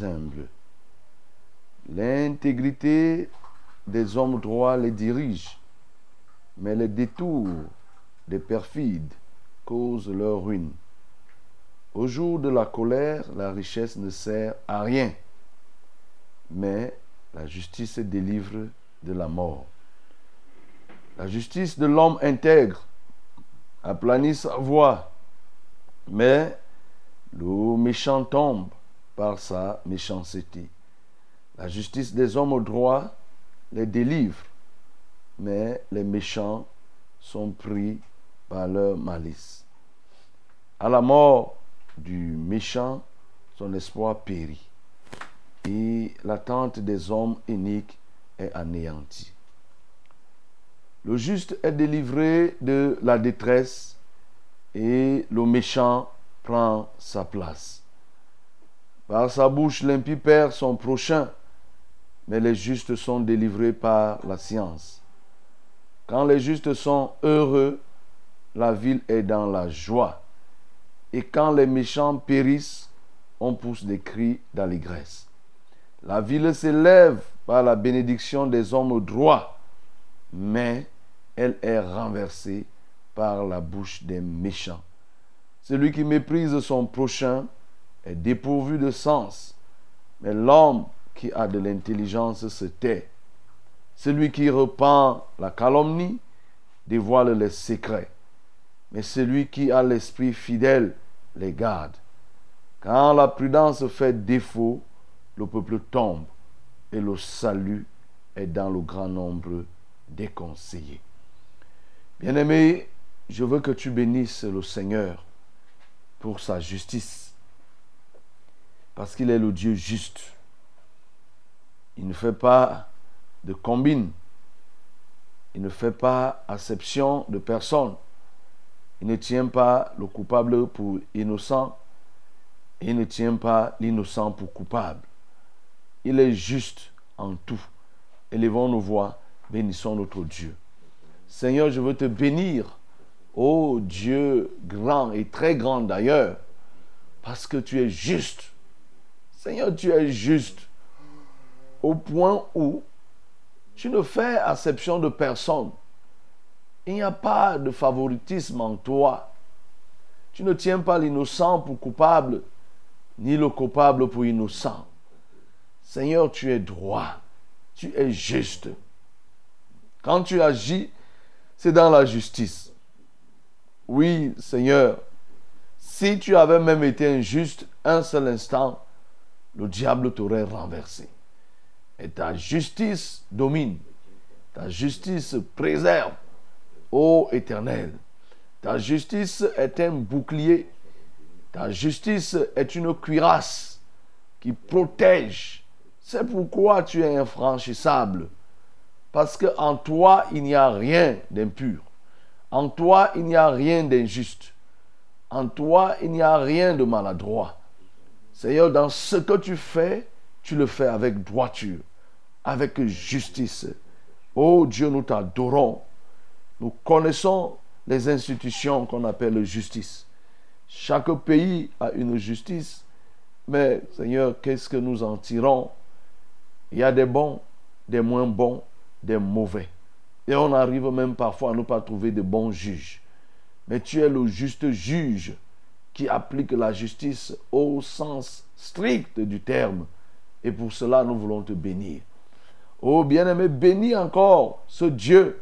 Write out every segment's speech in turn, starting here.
Humbles. L'intégrité des hommes droits les dirige, mais les détours des perfides causent leur ruine. Au jour de la colère, la richesse ne sert à rien, mais la justice délivre de la mort. La justice de l'homme intègre aplanit sa voix, mais le méchant tombe par sa méchanceté. La justice des hommes au droit les délivre, mais les méchants sont pris par leur malice. À la mort, du méchant, son espoir périt. Et l'attente des hommes iniques est anéantie. Le juste est délivré de la détresse et le méchant prend sa place. Par sa bouche, l'impie perd son prochain, mais les justes sont délivrés par la science. Quand les justes sont heureux, la ville est dans la joie. Et quand les méchants périssent, on pousse des cris d'allégresse. La ville s'élève par la bénédiction des hommes droits, mais elle est renversée par la bouche des méchants. Celui qui méprise son prochain est dépourvu de sens, mais l'homme qui a de l'intelligence se tait. Celui qui repent la calomnie dévoile les secrets, mais celui qui a l'esprit fidèle les garde. Quand la prudence fait défaut, le peuple tombe et le salut est dans le grand nombre des conseillers. Bien-aimé, je veux que tu bénisses le Seigneur pour sa justice, parce qu'il est le Dieu juste. Il ne fait pas de combine, il ne fait pas acception de personne. Il ne tient pas le coupable pour innocent. Il ne tient pas l'innocent pour coupable. Il est juste en tout. Élevons nos voix, bénissons notre Dieu. Seigneur, je veux te bénir, ô Dieu grand et très grand d'ailleurs, parce que tu es juste. Seigneur, tu es juste au point où tu ne fais acception de personne. Il n'y a pas de favoritisme en toi. Tu ne tiens pas l'innocent pour coupable, ni le coupable pour innocent. Seigneur, tu es droit, tu es juste. Quand tu agis, c'est dans la justice. Oui, Seigneur, si tu avais même été injuste un seul instant, le diable t'aurait renversé. Et ta justice domine. Ta justice préserve. Ô Éternel, ta justice est un bouclier. Ta justice est une cuirasse qui protège. C'est pourquoi tu es infranchissable. Parce qu'en toi, il n'y a rien d'impur. En toi, il n'y a rien d'injuste. En toi, il n'y a rien de maladroit. Seigneur, dans ce que tu fais, tu le fais avec droiture, avec justice. Oh Dieu, nous t'adorons. Nous connaissons les institutions qu'on appelle justice. Chaque pays a une justice, mais Seigneur, qu'est-ce que nous en tirons? Il y a des bons, des moins bons, des mauvais. Et on arrive même parfois à ne pas trouver de bons juges. Mais tu es le juste juge qui applique la justice au sens strict du terme. Et pour cela, nous voulons te bénir. Oh bien-aimé, bénis encore ce Dieu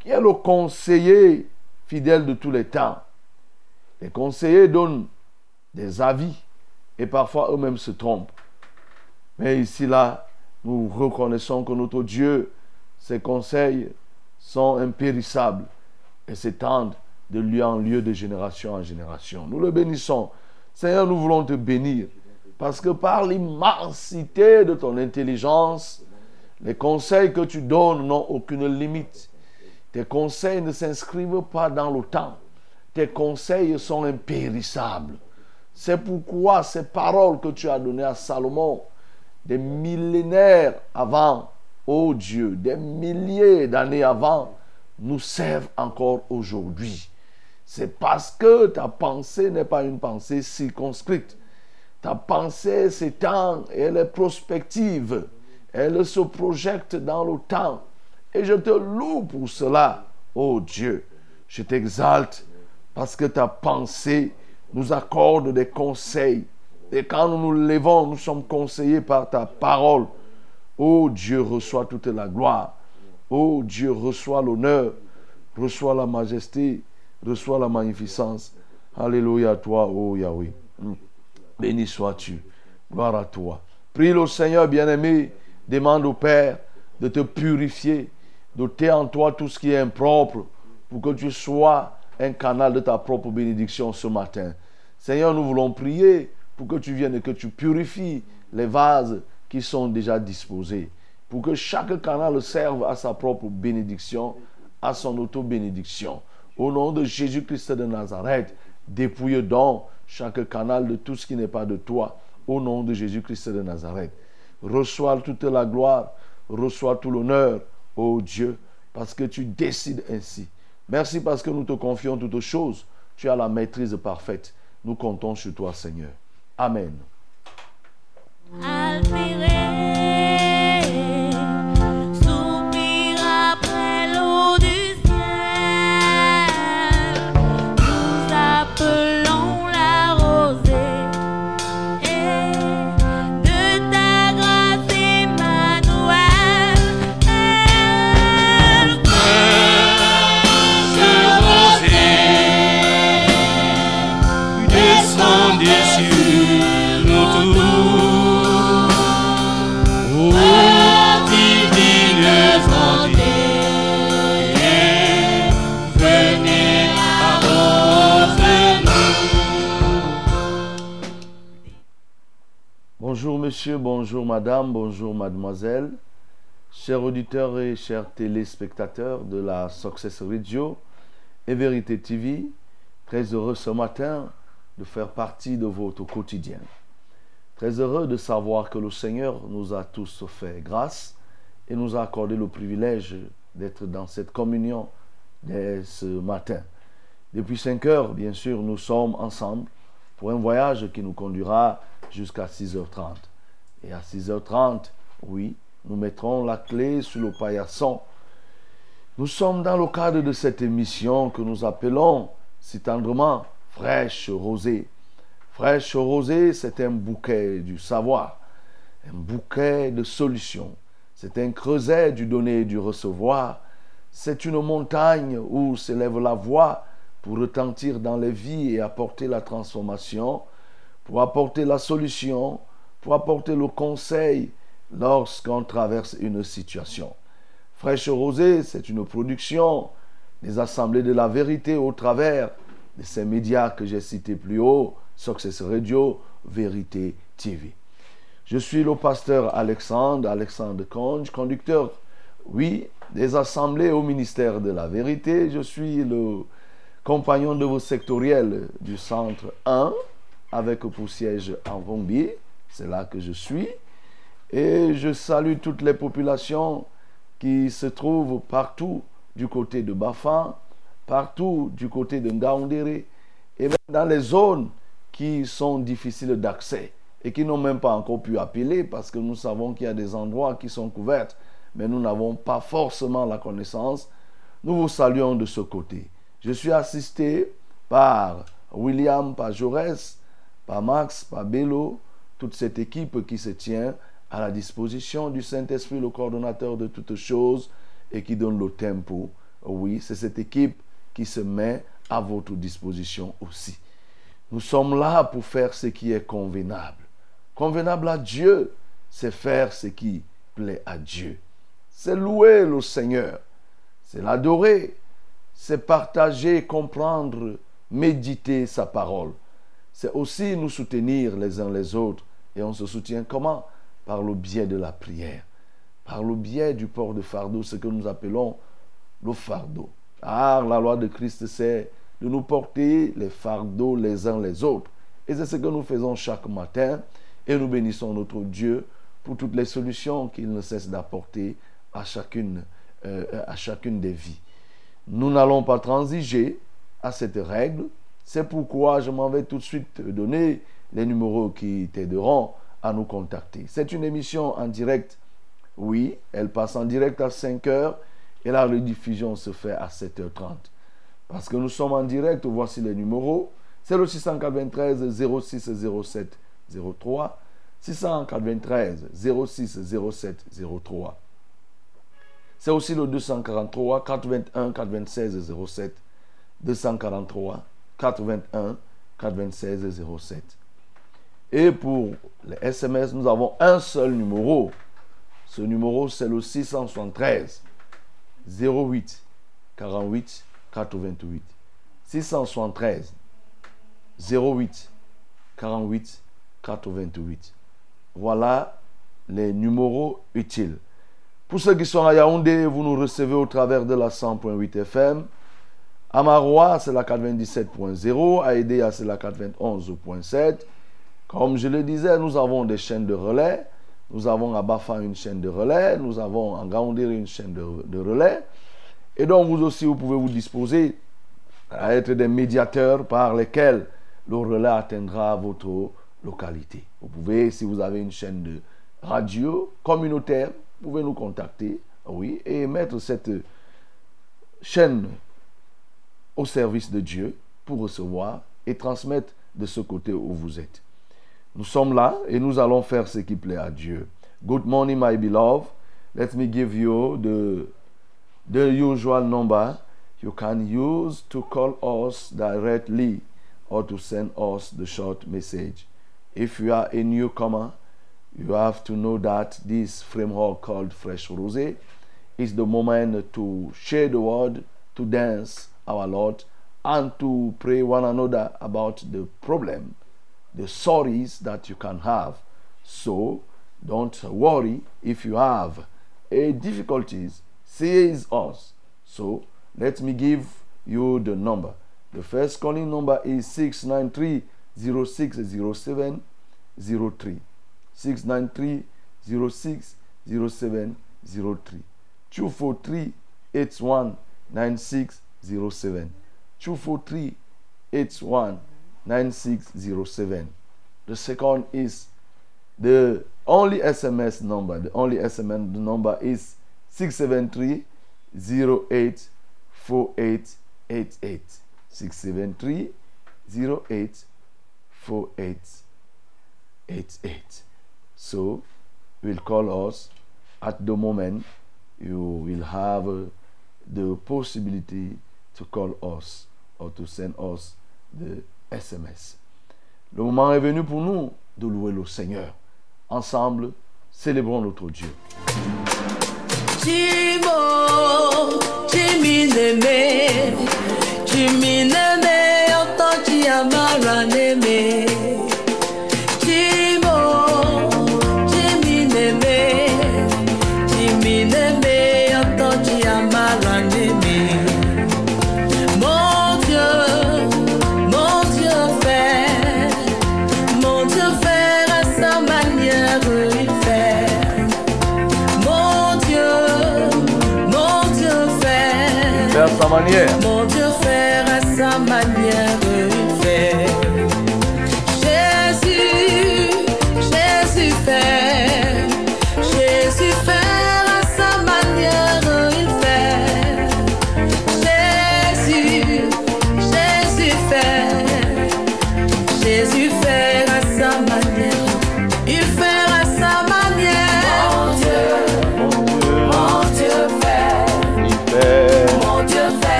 qui est le conseiller fidèle de tous les temps. Les conseillers donnent des avis et parfois eux-mêmes se trompent. Mais ici, là, nous reconnaissons que notre Dieu, ses conseils sont impérissables et s'étendent de lieu en lieu, de génération en génération. Nous le bénissons. Seigneur, nous voulons te bénir parce que par l'immensité de ton intelligence, les conseils que tu donnes n'ont aucune limite. Tes conseils ne s'inscrivent pas dans le temps. Tes conseils sont impérissables. C'est pourquoi ces paroles que tu as données à Salomon, des millénaires avant, ô Dieu, des milliers d'années avant, nous servent encore aujourd'hui. C'est parce que ta pensée n'est pas une pensée circonscrite. Ta pensée s'étend elle est prospective. Elle se projette dans le temps. Et je te loue pour cela, ô Dieu. Je t'exalte parce que ta pensée nous accorde des conseils. Et quand nous nous levons, nous sommes conseillés par ta parole. Ô Dieu, reçois toute la gloire. Ô Dieu, reçois l'honneur. Reçois la majesté. Reçois la magnificence. Alléluia à toi, ô Yahweh. Mm. Béni sois-tu. Gloire à toi. Prie le Seigneur bien-aimé. Demande au Père de te purifier, d'ôter en toi tout ce qui est impropre, pour que tu sois un canal de ta propre bénédiction ce matin. Seigneur, nous voulons prier pour que tu viennes et que tu purifies les vases qui sont déjà disposés, pour que chaque canal serve à sa propre bénédiction, à son auto-bénédiction. Au nom de Jésus-Christ de Nazareth, dépouille donc chaque canal de tout ce qui n'est pas de toi. Au nom de Jésus-Christ de Nazareth. Reçois toute la gloire, reçois tout l'honneur, ô Dieu, parce que tu décides ainsi. Merci parce que nous te confions toutes choses. Tu as la maîtrise parfaite. Nous comptons sur toi, Seigneur. Amen. Madame, bonjour mademoiselle, chers auditeurs et chers téléspectateurs de la Success Radio et Vérité TV, très heureux ce matin de faire partie de votre quotidien. Très heureux de savoir que le Seigneur nous a tous fait grâce et nous a accordé le privilège d'être dans cette communion dès ce matin. Depuis 5 heures, bien sûr, nous sommes ensemble pour un voyage qui nous conduira jusqu'à 6h30. Et à 6h30, oui, nous mettrons la clé sur le paillasson. Nous sommes dans le cadre de cette émission que nous appelons si tendrement fraîche rosée. Fraîche rosée, c'est un bouquet du savoir, un bouquet de solutions. C'est un creuset du donner et du recevoir. C'est une montagne où s'élève la voix pour retentir dans les vies et apporter la transformation, pour apporter la solution, pour apporter le conseil lorsqu'on traverse une situation. Fraîche Rosée, c'est une production des assemblées de la vérité au travers de ces médias que j'ai cités plus haut, Success Radio, Vérité TV. Je suis le pasteur Alexandre, Alexandre Conge, conducteur, oui, des assemblées au ministère de la vérité. Je suis le compagnon de vos sectoriels du centre 1, avec pour siège en Vombier. C'est là que je suis. Et je salue toutes les populations qui se trouvent partout du côté de Bafan, partout du côté de Ngaoundéré, et même dans les zones qui sont difficiles d'accès et qui n'ont même pas encore pu appeler parce que nous savons qu'il y a des endroits qui sont couverts, mais nous n'avons pas forcément la connaissance. Nous vous saluons de ce côté. Je suis assisté par William, par Jaurès, par Max, par Bello, toute cette équipe qui se tient à la disposition du Saint-Esprit, le coordonnateur de toutes choses et qui donne le tempo. Oui, c'est cette équipe qui se met à votre disposition aussi. Nous sommes là pour faire ce qui est convenable. Convenable à Dieu, c'est faire ce qui plaît à Dieu. C'est louer le Seigneur. C'est l'adorer. C'est partager, comprendre, méditer sa parole. C'est aussi nous soutenir les uns les autres. Et on se soutient comment? Par le biais de la prière. Par le biais du port de fardeau, ce que nous appelons le fardeau. Ah, la loi de Christ, c'est de nous porter les fardeaux les uns les autres. Et c'est ce que nous faisons chaque matin. Et nous bénissons notre Dieu pour toutes les solutions qu'il ne cesse d'apporter à chacune, euh, à chacune des vies. Nous n'allons pas transiger à cette règle. C'est pourquoi je m'en vais tout de suite donner les numéros qui t'aideront à nous contacter. C'est une émission en direct. Oui, elle passe en direct à 5 heures et la rediffusion se fait à 7h30. Parce que nous sommes en direct, voici les numéros. C'est le 693 06 07 03. 693 06 07 03. C'est aussi le 243 81 96 07. 243 81 96 07. Et pour les SMS, nous avons un seul numéro. Ce numéro, c'est le 673 08 48 88. 673 08 48 88. Voilà les numéros utiles. Pour ceux qui sont à Yaoundé, vous nous recevez au travers de la 100.8 FM. À Marois, c'est la 97.0. À Edea, c'est la 91.7. Comme je le disais, nous avons des chaînes de relais. Nous avons à Bafa une chaîne de relais. Nous avons à Gaoundé une chaîne de, relais. Et donc, vous aussi, vous pouvez vous disposer à être des médiateurs par lesquels le relais atteindra votre localité. Vous pouvez, si vous avez une chaîne de radio communautaire, vous pouvez nous contacter, oui, et mettre cette chaîne au service de Dieu pour recevoir et transmettre de ce côté où vous êtes. Nous sommes là et nous allons faire ce qui plaît à Dieu. Good morning, my beloved. Let me give you the, the usual number you can use to call us directly or to send us the short message. If you are a newcomer, you have to know that this framework called Fresh Rosé is the moment to share the word, to dance our Lord, and to pray one another about the problem, the sorries that you can have. So don't worry if you have a difficulties, says us. So let me give you the number. The first calling number is 693 0607 03. 693 06 07 03. 243 81 9607. 243 81 9607. The second is the only SMS number, the only SMS number is 673 084888. 673 084888. So, will call us at the moment you will have uh, the possibility to call us or to send us the Le moment est venu pour nous de louer le Seigneur. Ensemble, célébrons notre Dieu. One yeah.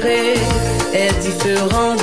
serré est différent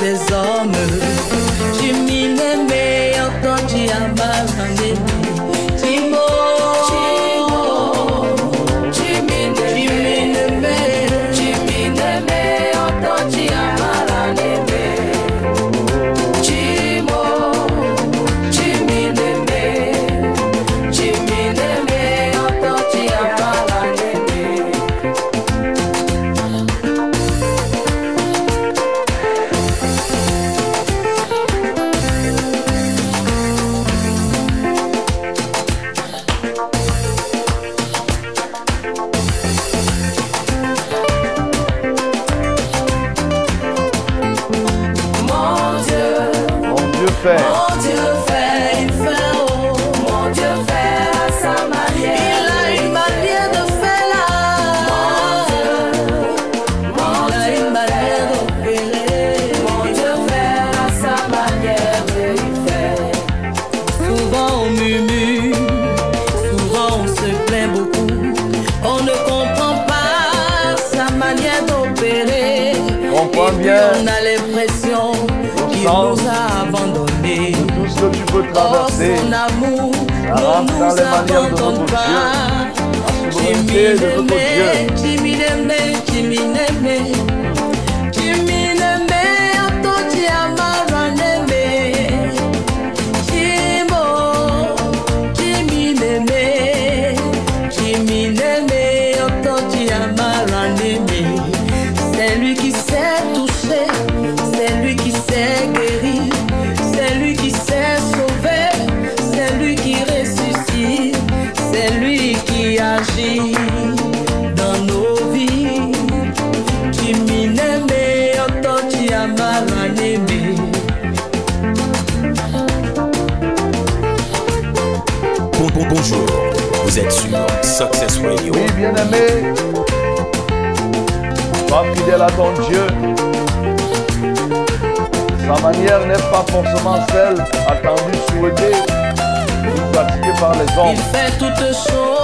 passé. Mon amour, ne nous abandonne pas. Jimmy l'aimait, Jimmy. Vous êtes sur Success Radio. Oui, bien-aimé. Sois fidèle à ton Dieu. Sa manière n'est pas forcément celle attendue, souhaitée ou pratiquée par les hommes. Il fait toutes choses.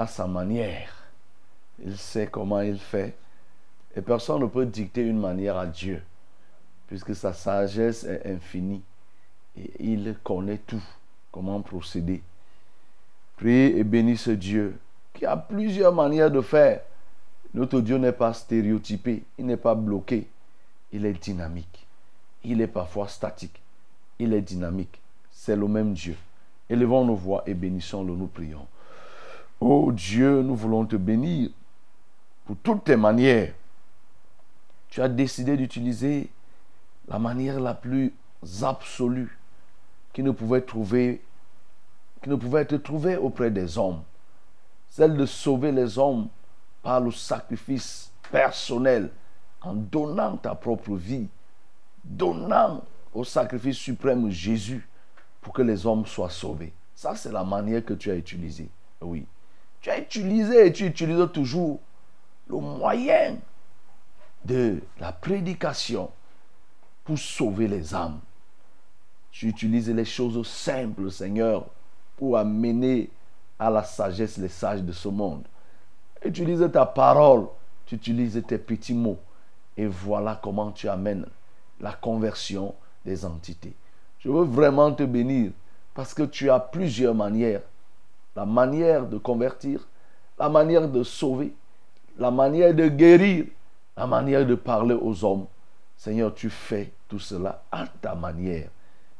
À sa manière. Il sait comment il fait. Et personne ne peut dicter une manière à Dieu, puisque sa sagesse est infinie. Et il connaît tout, comment procéder. Priez et bénissez Dieu, qui a plusieurs manières de faire. Notre Dieu n'est pas stéréotypé, il n'est pas bloqué, il est dynamique. Il est parfois statique, il est dynamique. C'est le même Dieu. Élevons nos voix et bénissons-le, nous prions. Oh Dieu, nous voulons te bénir pour toutes tes manières. Tu as décidé d'utiliser la manière la plus absolue qui ne pouvait trouver qui ne pouvait être trouvée auprès des hommes. Celle de sauver les hommes par le sacrifice personnel en donnant ta propre vie, donnant au sacrifice suprême Jésus pour que les hommes soient sauvés. Ça, c'est la manière que tu as utilisée. Oui. Tu as utilisé et tu utilises toujours le moyen de la prédication pour sauver les âmes. Tu utilises les choses simples, Seigneur, pour amener à la sagesse les sages de ce monde. Utilise ta parole, tu utilises tes petits mots. Et voilà comment tu amènes la conversion des entités. Je veux vraiment te bénir parce que tu as plusieurs manières. La manière de convertir, la manière de sauver, la manière de guérir, la manière de parler aux hommes. Seigneur, tu fais tout cela à ta manière.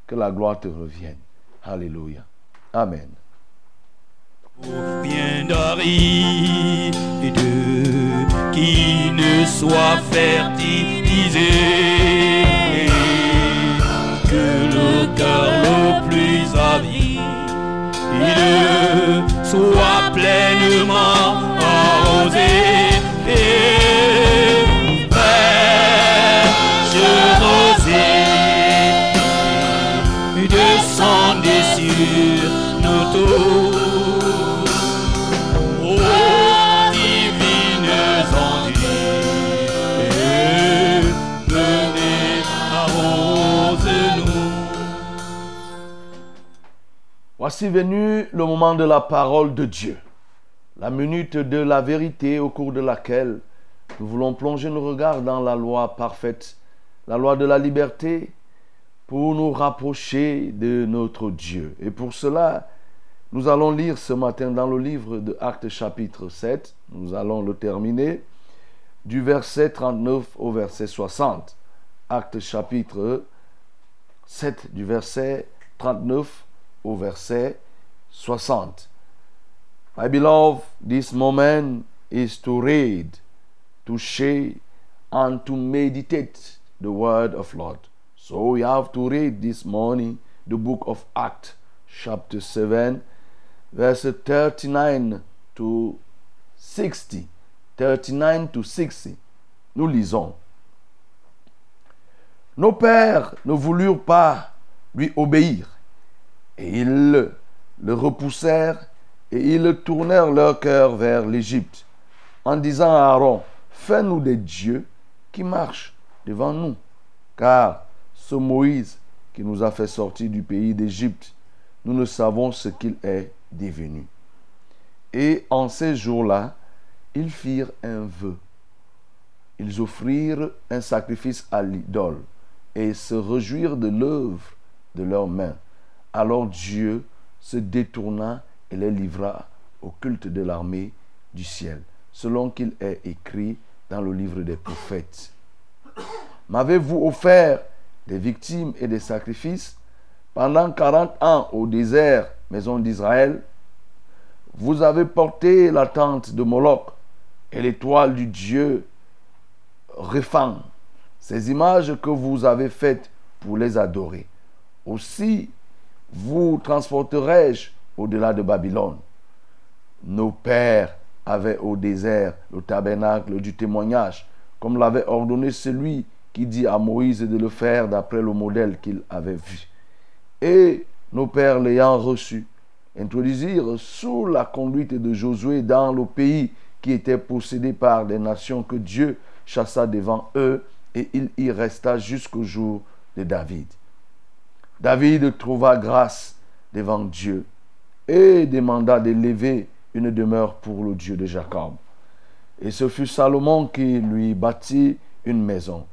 Que la gloire te revienne. Alléluia. Amen. Qui ne soit fertilisé, que le cœur le soit pleinement arrosé. Et fraîche rosée descendez sur nos tours. Voici venu le moment de la parole de Dieu, la minute de la vérité au cours de laquelle nous voulons plonger nos regards dans la loi parfaite, la loi de la liberté, pour nous rapprocher de notre Dieu. Et pour cela, nous allons lire ce matin dans le livre de Actes chapitre 7, nous allons le terminer, du verset 39 au verset 60. Actes chapitre 7, du verset 39 au verset 60. My beloved, this moment is to read, to share, and to meditate the word of Lord. So we have to read this morning the book of Acts, chapter 7, verse 39 to 60. 39 to 60. Nous lisons. Nos pères ne voulurent pas lui obéir. Et ils le repoussèrent et ils tournèrent leur cœur vers l'Égypte en disant à Aaron, fais-nous des dieux qui marchent devant nous. Car ce Moïse qui nous a fait sortir du pays d'Égypte, nous ne savons ce qu'il est devenu. Et en ces jours-là, ils firent un vœu. Ils offrirent un sacrifice à l'idole et se réjouirent de l'œuvre de leurs mains. Alors Dieu se détourna et les livra au culte de l'armée du ciel, selon qu'il est écrit dans le livre des prophètes. M'avez-vous offert des victimes et des sacrifices pendant 40 ans au désert, maison d'Israël? Vous avez porté la tente de Moloch et l'étoile du Dieu Réphan, ces images que vous avez faites pour les adorer. Aussi vous transporterai-je au-delà de Babylone? Nos pères avaient au désert le tabernacle du témoignage, comme l'avait ordonné celui qui dit à Moïse de le faire d'après le modèle qu'il avait vu. Et nos pères l'ayant reçu, introduisirent sous la conduite de Josué dans le pays qui était possédé par des nations que Dieu chassa devant eux, et il y resta jusqu'au jour de David. David trouva grâce devant Dieu et demanda d'élever une demeure pour le Dieu de Jacob. Et ce fut Salomon qui lui bâtit une maison.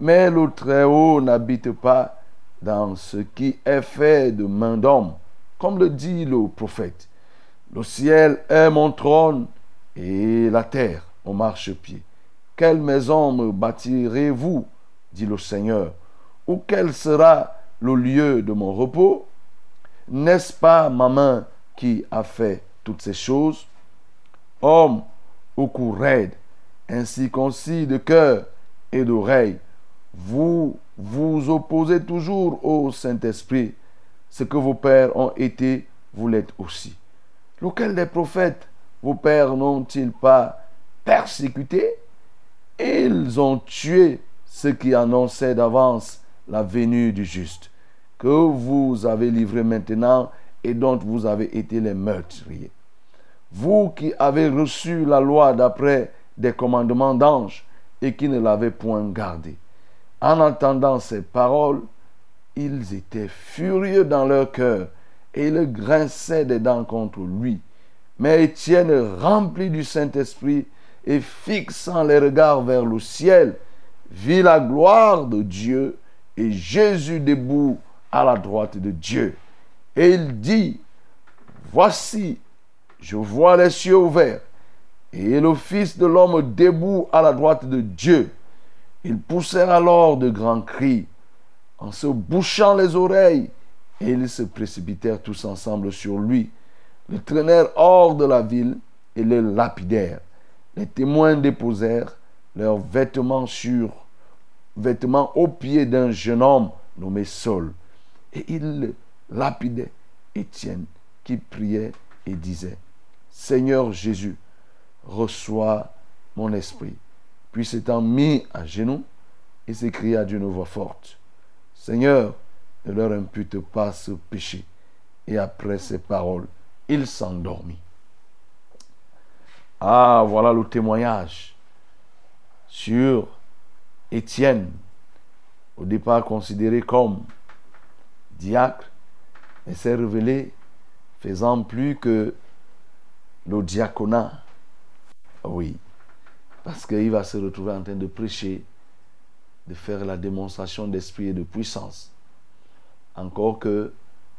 Mais le Très-Haut n'habite pas dans ce qui est fait de main d'homme, comme le dit le prophète. Le ciel est mon trône et la terre mon marchepied. Quelle maison me bâtirez-vous dit le Seigneur. Ou quel sera le lieu de mon repos N'est-ce pas ma main qui a fait toutes ces choses? Homme au cou raide, ainsi concis de cœur et d'oreille, vous vous opposez toujours au Saint-Esprit. Ce que vos pères ont été, vous l'êtes aussi. Lequel des prophètes vos pères n'ont-ils pas persécuté? Ils ont tué ceux qui annonçaient d'avance la venue du juste, que vous avez livré maintenant et dont vous avez été les meurtriers. Vous qui avez reçu la loi d'après des commandements d'anges et qui ne l'avez point gardée. En entendant ces paroles, ils étaient furieux dans leur cœur et ils grinçaient des dents contre lui. Mais Étienne, rempli du Saint-Esprit et fixant les regards vers le ciel, vit la gloire de Dieu et Jésus debout à la droite de Dieu. Et il dit, Voici, je vois les cieux ouverts et le Fils de l'homme debout à la droite de Dieu. Ils poussèrent alors de grands cris en se bouchant les oreilles et ils se précipitèrent tous ensemble sur lui, le traînèrent hors de la ville et le lapidèrent. Les témoins déposèrent leurs vêtements sur vêtements aux pieds d'un jeune homme nommé Saul. Et ils lapidaient Étienne qui priait et disait, Seigneur Jésus, reçois mon esprit. Puis s'étant mis à genoux, il s'écria d'une voix forte, Seigneur, ne leur impute pas ce péché. Et après ces paroles, il s'endormit. Ah, voilà le témoignage sur Étienne, au départ considéré comme diacre, mais s'est révélé faisant plus que le diaconat. Oui, parce qu'il va se retrouver en train de prêcher, de faire la démonstration d'esprit et de puissance. Encore que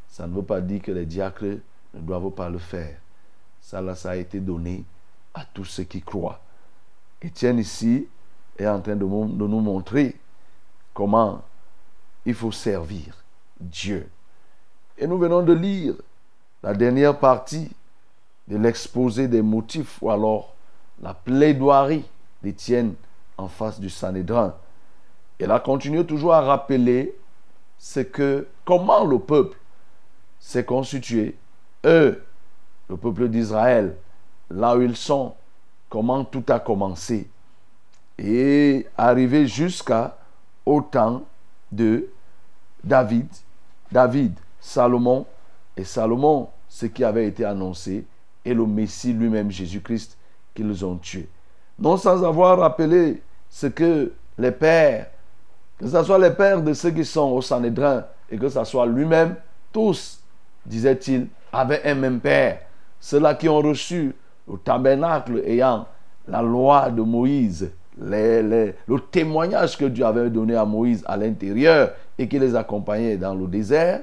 ça ne veut pas dire que les diacres ne doivent pas le faire. Ça, là, ça a été donné à tous ceux qui croient. Étienne ici est en train de, de nous montrer comment il faut servir Dieu. Et nous venons de lire la dernière partie de l'exposé des motifs ou alors la plaidoirie d'Étienne en face du Sanhédrin. Elle a continué toujours à rappeler ce que, comment le peuple s'est constitué, eux, le peuple d'Israël, là où ils sont, comment tout a commencé, et arrivé jusqu'à au temps de David, David, Salomon, et Salomon, ce qui avait été annoncé, et le Messie lui-même, Jésus-Christ, qu'ils ont tué. Non sans avoir rappelé ce que les pères, que ce soit les pères de ceux qui sont au Sanhédrin, et que ce soit lui-même, tous, disait-il, avaient un même père. Ceux-là qui ont reçu le tabernacle ayant la loi de Moïse, le témoignage que Dieu avait donné à Moïse à l'intérieur et qui les accompagnait dans le désert,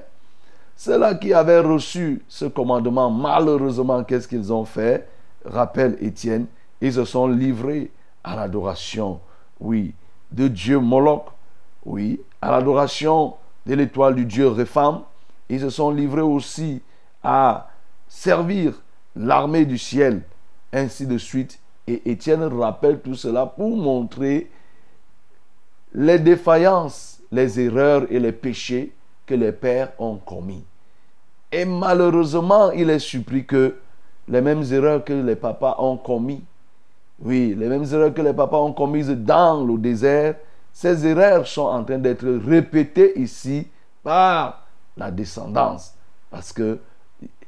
ceux-là qui avaient reçu ce commandement, malheureusement, qu'est-ce qu'ils ont fait? Rappelle Étienne, ils se sont livrés à l'adoration, oui, de Dieu Moloch, oui, à l'adoration de l'étoile du Dieu Répham. Ils se sont livrés aussi à servir l'armée du ciel, ainsi de suite. Et Étienne rappelle tout cela pour montrer les défaillances, les erreurs et les péchés que les pères ont commis. Et malheureusement, il est surpris que les mêmes erreurs que les papas ont commis, oui, les mêmes erreurs que les papas ont commises dans le désert, ces erreurs sont en train d'être répétées ici par la descendance. Parce que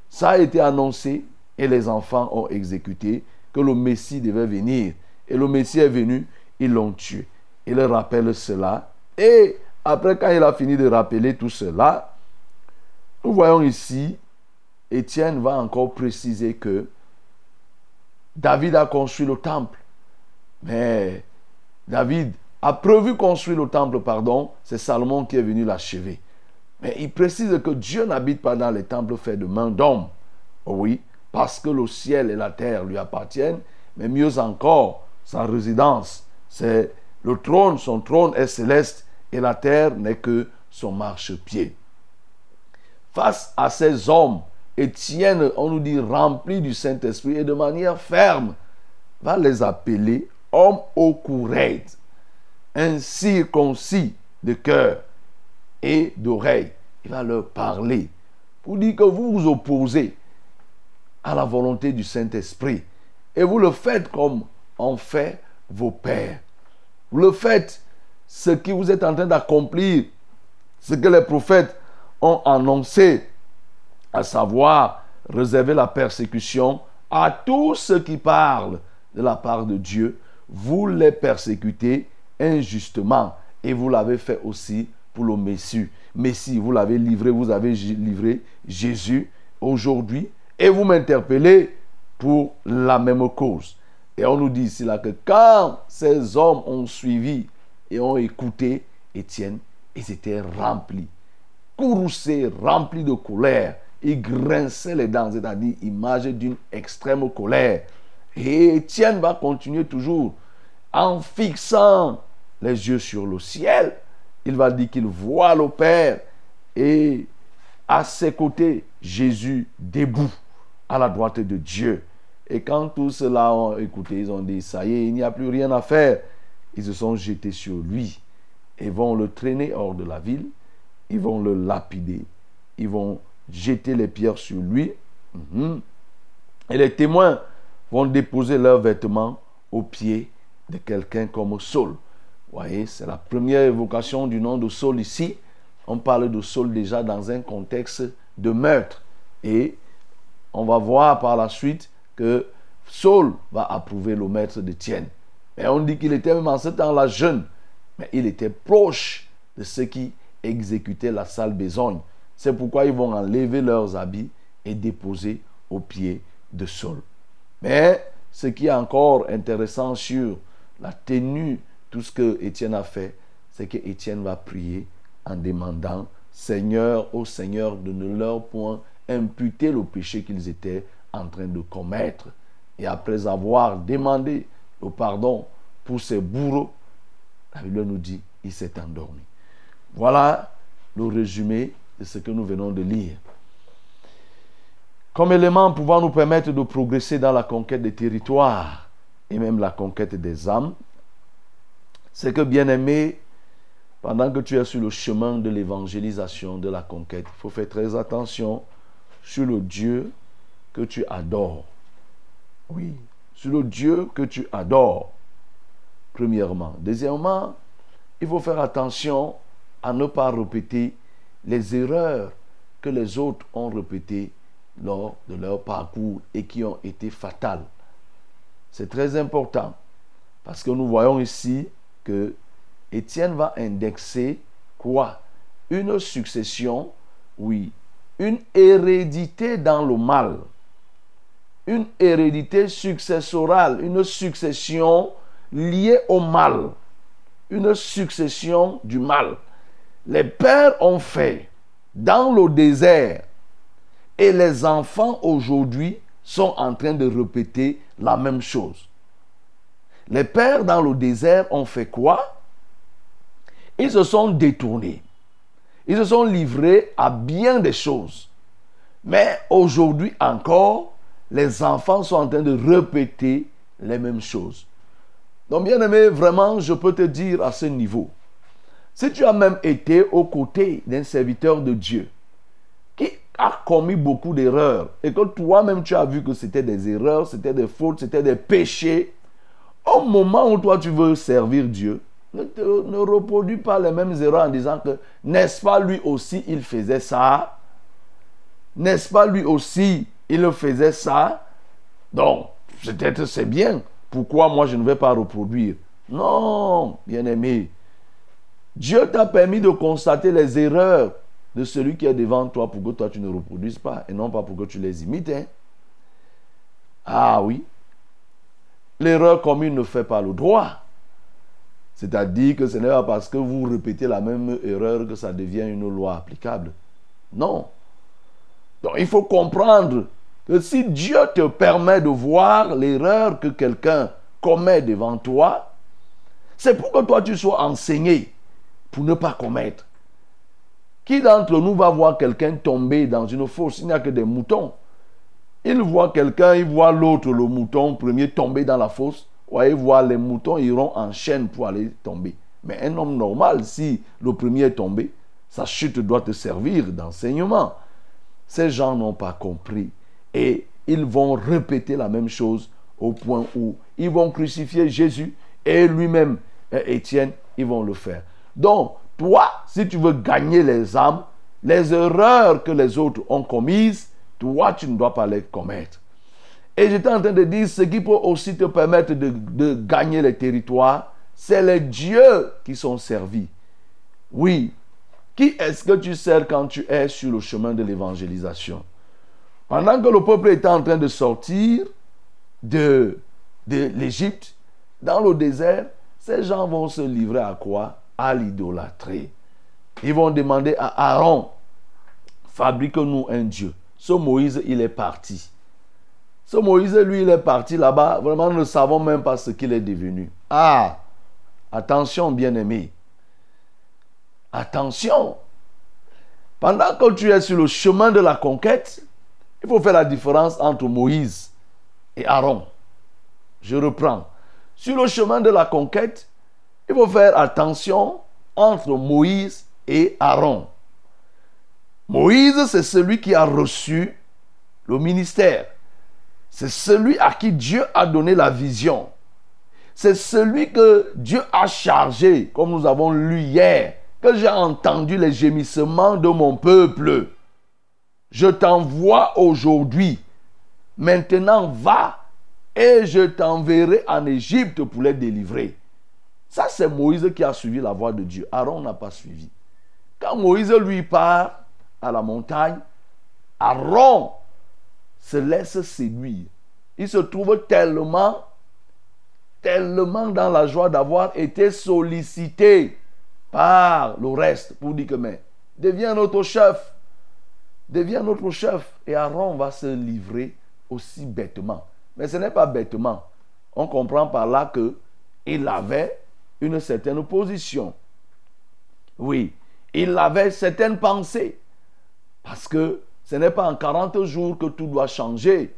ça a été annoncé et les enfants ont exécuté que le Messie devait venir. Et le Messie est venu, ils l'ont tué. Il rappelle cela. Et après, quand il a fini de rappeler tout cela, nous voyons ici, Étienne va encore préciser que David a construit le temple. Mais David a prévu construire le temple, pardon. C'est Salomon qui est venu l'achever. Mais il précise que Dieu n'habite pas dans les temples faits de main d'homme. Oh oui, parce que le ciel et la terre lui appartiennent. Mais mieux encore, sa résidence, c'est le trône, son trône est céleste et la terre n'est que son marchepied. Face à ces hommes, Étienne, on nous dit, rempli du Saint-Esprit et de manière ferme, va les appeler hommes au courage, incirconcis de cœur et d'oreille. Il va leur parler pour dire que vous vous opposez à la volonté du Saint-Esprit. Et vous le faites comme ont fait vos pères. Vous le faites ce que vous êtes en train d'accomplir, ce que les prophètes ont annoncé, à savoir réserver la persécution à tous ceux qui parlent de la part de Dieu. Vous les persécutez injustement et vous l'avez fait aussi pour le Messie. Messie, vous l'avez livré, vous avez livré Jésus aujourd'hui et vous m'interpellez pour la même cause. Et on nous dit ici là que quand ces hommes ont suivi et ont écouté Étienne, ils étaient remplis, courroucés, remplis de colère. Ils grinçaient les dents, c'est-à-dire image d'une extrême colère. Et Étienne va continuer toujours en fixant les yeux sur le ciel. Il va dire qu'il voit le Père et à ses côtés, Jésus debout à la droite de Dieu. Et quand tous ceux-là ont écouté, ils ont dit, ça y est, il n'y a plus rien à faire. Ils se sont jetés sur lui et vont le traîner hors de la ville. Ils vont le lapider. Ils vont jeter les pierres sur lui. Mhm. Et les témoins vont déposer leurs vêtements aux pieds de quelqu'un comme Saul. Vous voyez, c'est la première évocation du nom de Saul ici. On parle de Saul déjà dans un contexte de meurtre. Et on va voir par la suite que Saul va approuver le maître d'Étienne. Mais on dit qu'il était même en ce temps-là jeune, mais il était proche de ceux qui exécutaient la sale besogne. C'est pourquoi ils vont enlever leurs habits et déposer aux pieds de Saul. Mais ce qui est encore intéressant sur la tenue, tout ce que Étienne a fait, c'est que Étienne va prier en demandant Seigneur, au Seigneur, de ne leur point imputer le péché qu'ils étaient en train de commettre. Et après avoir demandé le pardon pour ses bourreaux, la Bible nous dit, il s'est endormi. Voilà le résumé de ce que nous venons de lire. Comme élément pouvant nous permettre de progresser dans la conquête des territoires et même la conquête des âmes, c'est que, bien aimé, pendant que tu es sur le chemin de l'évangélisation, de la conquête, il faut faire très attention sur le Dieu que tu adores. Oui, sur le Dieu que tu adores, premièrement. Deuxièmement, il faut faire attention à ne pas répéter les erreurs que les autres ont répétées lors de leur parcours et qui ont été fatales. C'est très important parce que nous voyons ici que Étienne va indexer quoi? Une succession, oui, une hérédité dans le mal une hérédité successorale, une succession liée au mal, une succession du mal. Les pères ont fait dans le désert et les enfants aujourd'hui sont en train de répéter la même chose. Les pères dans le désert ont fait quoi? Ils se sont détournés. Ils se sont livrés à bien des choses. Mais aujourd'hui encore, les enfants sont en train de répéter les mêmes choses. Donc, bien aimé, vraiment, je peux te dire à ce niveau, si tu as même été aux côtés d'un serviteur de Dieu qui a commis beaucoup d'erreurs et que toi-même tu as vu que c'était des erreurs, c'était des fautes, c'était des péchés, au moment où toi tu veux servir Dieu, ne, reproduis pas les mêmes erreurs en disant que n'est-ce pas lui aussi il faisait ça? N'est-ce pas lui aussi il faisait ça? Donc, peut-être c'est bien. Pourquoi moi je ne vais pas reproduire? Non, bien-aimé. Dieu t'a permis de constater les erreurs de celui qui est devant toi pour que toi tu ne reproduises pas et non pas pour que tu les imites. Hein? Ah oui. l'erreur commune ne fait pas le droit. C'est-à-dire que ce n'est pas parce que vous répétez la même erreur que ça devient une loi applicable. Non. Donc il faut comprendre que si Dieu te permet de voir l'erreur que quelqu'un commet devant toi, c'est pour que toi tu sois enseigné pour ne pas commettre. Qui d'entre nous va voir quelqu'un tomber dans une fosse? Il n'y a que des moutons. Il voit quelqu'un, il voit l'autre, le mouton premier, tomber dans la fosse. Ouais, il voit les moutons iront en chaîne pour aller tomber. Mais un homme normal, si le premier est tombé, sa chute doit te servir d'enseignement. Ces gens n'ont pas compris. Et ils vont répéter la même chose au point où ils vont crucifier Jésus et lui-même, Étienne, ils vont le faire. Donc, toi, si tu veux gagner les âmes, les erreurs que les autres ont commises, toi, tu ne dois pas les commettre. Et j'étais en train de dire, ce qui peut aussi te permettre de, gagner les territoires, c'est les dieux qui sont servis. Oui. Qui est-ce que tu sers quand tu es sur le chemin de l'évangélisation? Pendant que le peuple était en train de sortir de, de l'Égypte, dans le désert, ces gens vont se livrer à quoi? À l'idolâtrie. Ils vont demander à Aaron, fabrique-nous un Dieu. Ce Moïse, il est parti. Ce Moïse, lui, il est parti là-bas. Vraiment, nous ne savons même pas ce qu'il est devenu. Ah, attention, bien-aimé. Attention. Pendant que tu es sur le chemin de la conquête, il faut faire la différence entre Moïse et Aaron. Je reprends. Sur le chemin de la conquête, il faut faire attention entre Moïse et Aaron. Moïse, c'est celui qui a reçu le ministère. C'est celui à qui Dieu a donné la vision. C'est celui que Dieu a chargé, comme nous avons lu hier, que j'ai entendu les gémissements de mon peuple. Je t'envoie aujourd'hui. Maintenant, va et je t'enverrai en Égypte pour les délivrer. Ça, c'est Moïse qui a suivi la voie de Dieu. Aaron n'a pas suivi. Quand Moïse lui part à la montagne, Aaron se laisse séduire. Il se trouve tellement, tellement dans la joie d'avoir été sollicité par le reste pour dire que, mais, deviens notre chef. Deviens notre chef. Et Aaron va se livrer aussi bêtement. Mais ce n'est pas bêtement. On comprend par là que il avait une certaine position. Oui, il avait certaines pensées. Parce que ce n'est pas en 40 jours que tout doit changer.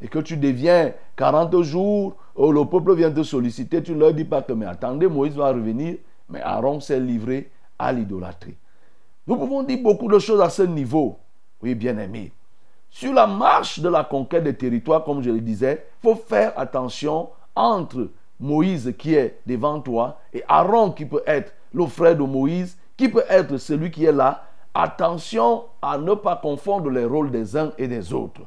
Et que tu deviens 40 jours, où le peuple vient te solliciter, tu ne leur dis pas que, mais attendez, Moïse va revenir. Mais Aaron s'est livré à l'idolâtrie. Nous pouvons dire beaucoup de choses à ce niveau. Oui, bien aimé. Sur la marche de la conquête des territoires, comme je le disais, il faut faire attention entre Moïse qui est devant toi et Aaron qui peut être le frère de Moïse, qui peut être celui qui est là. Attention à ne pas confondre les rôles des uns et des autres.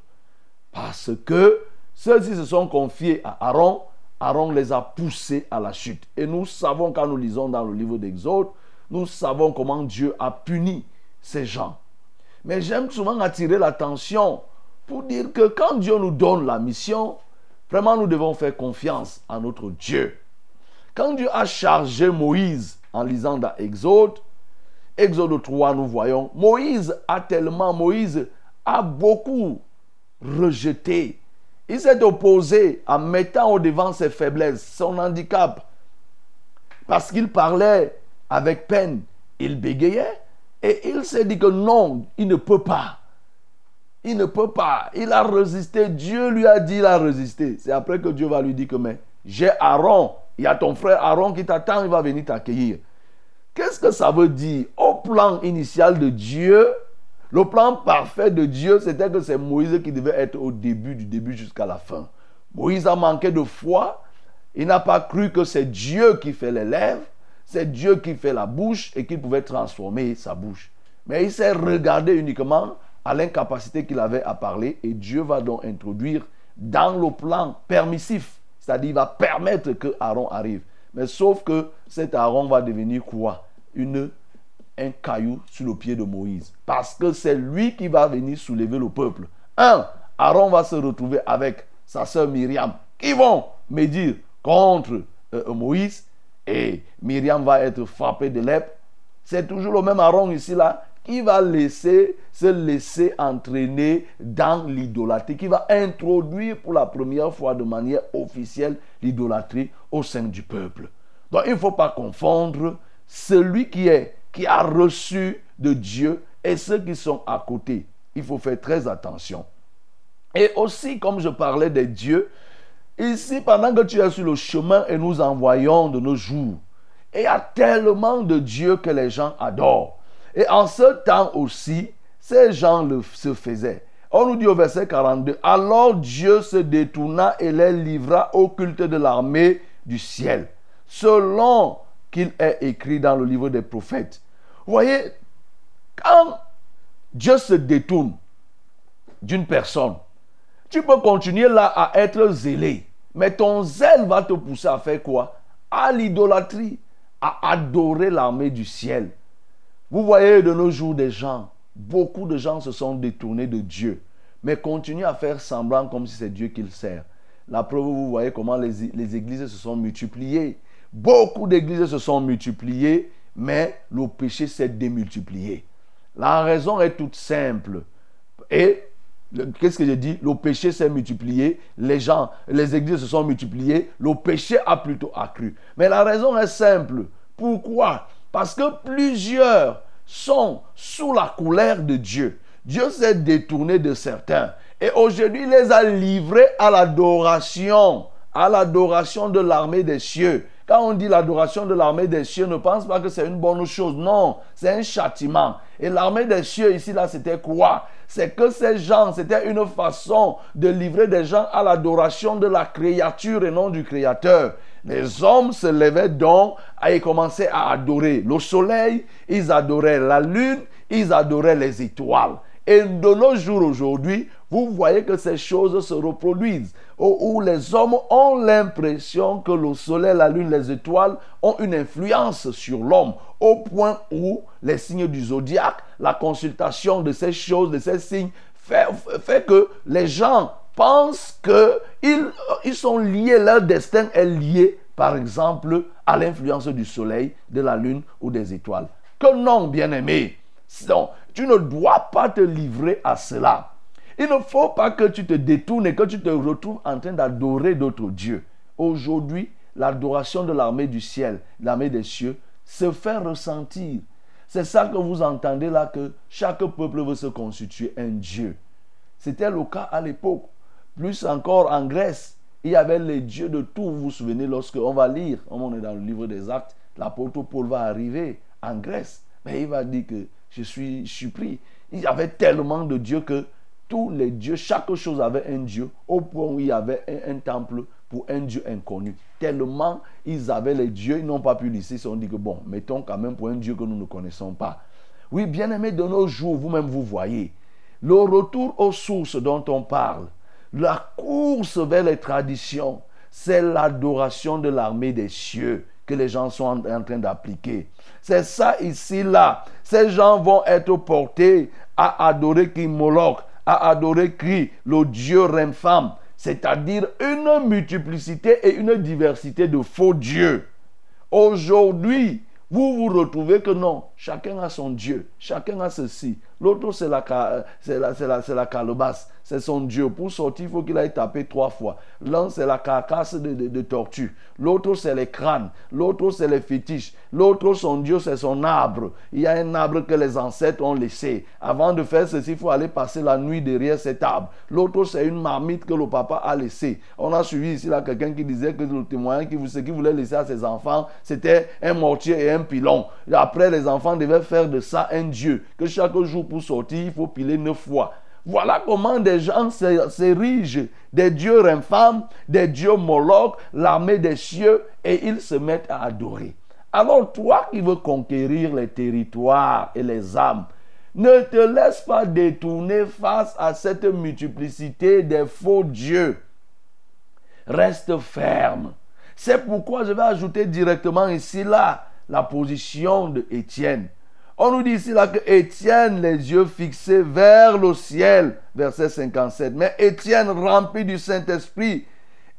Parce que ceux-ci se sont confiés à Aaron, Aaron les a poussés à la chute. Et nous savons, quand nous lisons dans le livre d'Exode, nous savons comment Dieu a puni ces gens. Mais j'aime souvent attirer l'attention pour dire que quand Dieu nous donne la mission, vraiment nous devons faire confiance à notre Dieu. Quand Dieu a chargé Moïse en lisant dans Exode, Exode 3, nous voyons, Moïse a tellement, Moïse a beaucoup rejeté. Il s'est opposé en mettant au devant ses faiblesses, son handicap. Parce qu'il parlait avec peine, il bégayait. Et il s'est dit que non, il ne peut pas. Il ne peut pas. Il a résisté. Dieu lui a dit, il a résisté. C'est après que Dieu va lui dire que, mais j'ai Aaron. Il y a ton frère Aaron qui t'attend, il va venir t'accueillir. Qu'est-ce que ça veut dire Au plan initial de Dieu, le plan parfait de Dieu, c'était que c'est Moïse qui devait être au début, du début jusqu'à la fin. Moïse a manqué de foi. Il n'a pas cru que c'est Dieu qui fait les lèvres c'est Dieu qui fait la bouche et qui pouvait transformer sa bouche. Mais il s'est regardé uniquement à l'incapacité qu'il avait à parler et Dieu va donc introduire dans le plan permissif, c'est-à-dire il va permettre que Aaron arrive. Mais sauf que cet Aaron va devenir quoi? Un caillou sur le pied de Moïse. Parce que c'est lui qui va venir soulever le peuple. Un, Aaron va se retrouver avec sa sœur Myriam qui vont médire contre euh, Moïse et Myriam va être frappée de lèpre, c'est toujours le même Aaron ici là qui va laisser se laisser entraîner dans l'idolâtrie, qui va introduire pour la première fois de manière officielle l'idolâtrie au sein du peuple. Donc il ne faut pas confondre celui qui est qui a reçu de Dieu et ceux qui sont à côté. Il faut faire très attention. Et aussi, comme je parlais des dieux, ici, pendant que tu es sur le chemin et nous envoyons de nos jours, il y a tellement de dieux que les gens adorent. Et en ce temps aussi, ces gens se faisaient. On nous dit au verset 42, alors Dieu se détourna et les livra au culte de l'armée du ciel, selon qu'il est écrit dans le livre des prophètes. Vous voyez, quand Dieu se détourne d'une personne, tu peux continuer là à être zélé, mais ton zèle va te pousser à faire quoi? À l'idolâtrie, à adorer l'armée du ciel. Vous voyez de nos jours des gens, beaucoup de gens se sont détournés de Dieu, mais continuent à faire semblant comme si c'est Dieu qu'ils servent. La preuve, vous voyez comment les, les églises se sont multipliées. Beaucoup d'églises se sont multipliées, mais le péché s'est démultiplié. La raison est toute simple. Et qu'est-ce que j'ai dit? Le péché s'est multiplié, les gens, les églises se sont multipliées, le péché a plutôt accru. Mais la raison est simple. Pourquoi Parce que plusieurs sont sous la colère de Dieu. Dieu s'est détourné de certains. Et aujourd'hui, il les a livrés à l'adoration, à l'adoration de l'armée des cieux. Quand on dit l'adoration de l'armée des cieux, ne pense pas que c'est une bonne chose. Non, c'est un châtiment. Et l'armée des cieux ici, là, c'était quoi? C'est que ces gens, c'était une façon de livrer des gens à l'adoration de la créature et non du créateur. Les hommes se levaient donc et commençaient à adorer le soleil, ils adoraient la lune, ils adoraient les étoiles. Et de nos jours aujourd'hui, vous voyez que ces choses se reproduisent, où, les hommes ont l'impression que le soleil, la lune, les étoiles ont une influence sur l'homme, au point où les signes du zodiaque, la consultation de ces choses, de ces signes, fait, fait que les gens pensent qu'ils ils sont liés, leur destin est lié, par exemple, à l'influence du soleil, de la lune ou des étoiles. Que non, bien-aimé. Tu ne dois pas te livrer à cela. Il ne faut pas que tu te détournes et que tu te retrouves en train d'adorer d'autres dieux. Aujourd'hui, l'adoration de l'armée du ciel, l'armée des cieux, se fait ressentir. C'est ça que vous entendez là, que chaque peuple veut se constituer un dieu. C'était le cas à l'époque. Plus encore en Grèce, il y avait les dieux de tout. Vous vous souvenez, lorsque on va lire, on est dans le livre des actes, l'apôtre Paul va arriver en Grèce. Mais il va dire que je suis surpris. Il y avait tellement de dieux que tous les dieux, chaque chose avait un dieu, au point où il y avait un, temple pour un dieu inconnu. Tellement ils avaient les dieux, ils n'ont pas pu se sont dit que bon, mettons quand même pour un dieu que nous ne connaissons pas. Oui, bien aimé, de nos jours, vous-même vous voyez, le retour aux sources dont on parle, la course vers les traditions, c'est l'adoration de l'armée des cieux que les gens sont en, train d'appliquer. C'est ça ici, là. Ces gens vont être portés à adorer Kimolok, à adorer Kri, le dieu femme c'est-à-dire une multiplicité et une diversité de faux dieux. Aujourd'hui, vous vous retrouvez que non, chacun a son Dieu, chacun a ceci. L'autre, c'est la, la, la, la calebasse c'est son Dieu. Pour sortir, il faut qu'il aille taper trois fois. L'un, c'est la carcasse de, tortue. L'autre, c'est les crânes. L'autre, c'est les fétiches. L'autre, son Dieu, c'est son arbre. Il y a un arbre que les ancêtres ont laissé. Avant de faire ceci, il faut aller passer la nuit derrière cet arbre. L'autre, c'est une marmite que le papa a laissée. On a suivi ici là quelqu'un qui disait que le témoin, ce qu'il voulait laisser à ses enfants, c'était un mortier et un pilon. Après, les enfants devaient faire de ça un Dieu. Que chaque jour pour sortir, il faut piler neuf fois. Voilà comment des gens s'érigent des dieux infâmes, des dieux molochs, l'armée des cieux, et ils se mettent à adorer. Alors toi qui veux conquérir les territoires et les âmes, ne te laisse pas détourner face à cette multiplicité des faux dieux. Reste ferme. C'est pourquoi je vais ajouter directement ici là la position de Étienne. On nous dit ici là que Étienne, les yeux fixés vers le ciel, verset 57. Mais Étienne, rempli du Saint-Esprit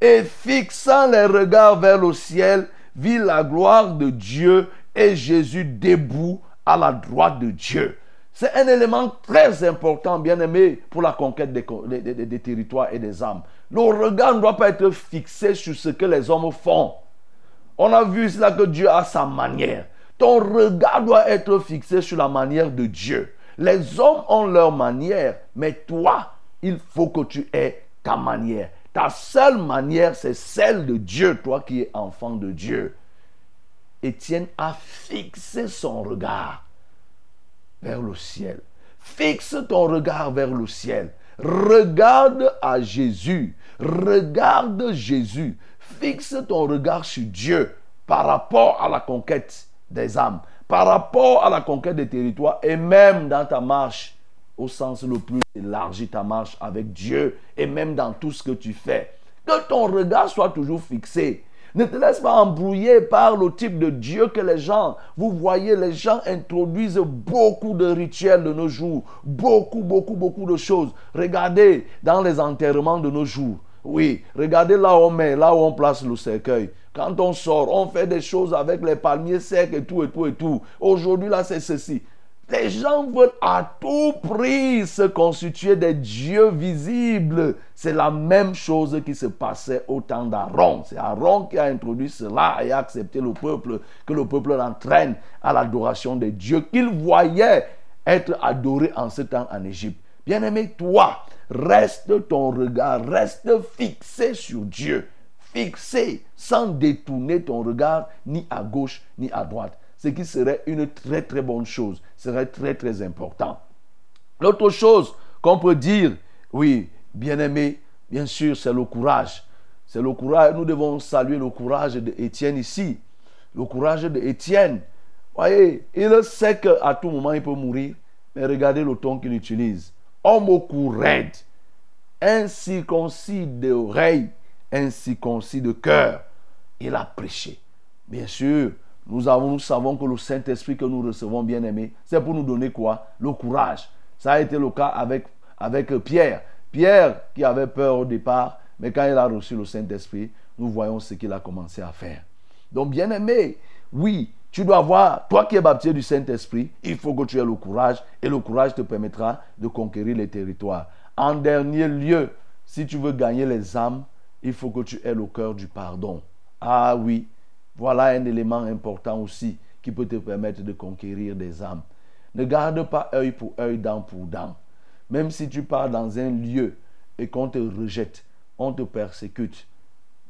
et fixant les regards vers le ciel, vit la gloire de Dieu et Jésus debout à la droite de Dieu. C'est un élément très important, bien aimé, pour la conquête des, des- territoires et des âmes. Nos regards ne doivent pas être fixés sur ce que les hommes font. On a vu cela que Dieu a sa manière. Ton regard doit être fixé sur la manière de Dieu. Les hommes ont leur manière, mais toi, il faut que tu aies ta manière. Ta seule manière, c'est celle de Dieu, toi qui es enfant de Dieu. Étienne a fixé son regard vers le ciel. Fixe ton regard vers le ciel. Regarde à Jésus. Regarde Jésus. Fixe ton regard sur Dieu par rapport à la conquête des âmes, par rapport à la conquête des territoires et même dans ta marche au sens le plus élargi, ta marche avec Dieu et même dans tout ce que tu fais. Que ton regard soit toujours fixé. Ne te laisse pas embrouiller par le type de Dieu que les gens, vous voyez, les gens introduisent beaucoup de rituels de nos jours, beaucoup, beaucoup, beaucoup de choses. Regardez dans les enterrements de nos jours. Oui, regardez là où on met, là où on place le cercueil. Quand on sort, on fait des choses avec les palmiers secs et tout, et tout, et tout. Aujourd'hui, là, c'est ceci. Les gens veulent à tout prix se constituer des dieux visibles. C'est la même chose qui se passait au temps d'Aaron. C'est Aaron qui a introduit cela et a accepté le peuple, que le peuple l'entraîne à l'adoration des dieux qu'il voyait être adorés en ce temps en Égypte. Bien-aimé, toi, reste ton regard, reste fixé sur Dieu. Fixé sans détourner ton regard ni à gauche ni à droite ce qui serait une très très bonne chose, serait très très important. L'autre chose qu'on peut dire, oui, bien aimé, bien sûr, c'est le courage. C'est le courage. Nous devons saluer le courage d'Étienne ici. Le courage d'Étienne. Voyez, il sait qu'à tout moment il peut mourir, mais regardez le ton qu'il utilise. Homme au cou raide, incirconcis d'oreilles, incirconcis de cœur. Il a prêché. Bien sûr, nous, avons, nous savons que le Saint-Esprit que nous recevons, bien aimé, c'est pour nous donner quoi? Le courage. Ça a été le cas avec, avec Pierre. Pierre qui avait peur au départ, mais quand il a reçu le Saint-Esprit, nous voyons ce qu'il a commencé à faire. Donc, bien aimé, oui, tu dois avoir, toi qui es baptisé du Saint-Esprit, il faut que tu aies le courage et le courage te permettra de conquérir les territoires. En dernier lieu, si tu veux gagner les âmes, il faut que tu aies le cœur du pardon. Ah oui, voilà un élément important aussi qui peut te permettre de conquérir des âmes. Ne garde pas œil pour œil, dent pour dent. Même si tu pars dans un lieu et qu'on te rejette, on te persécute,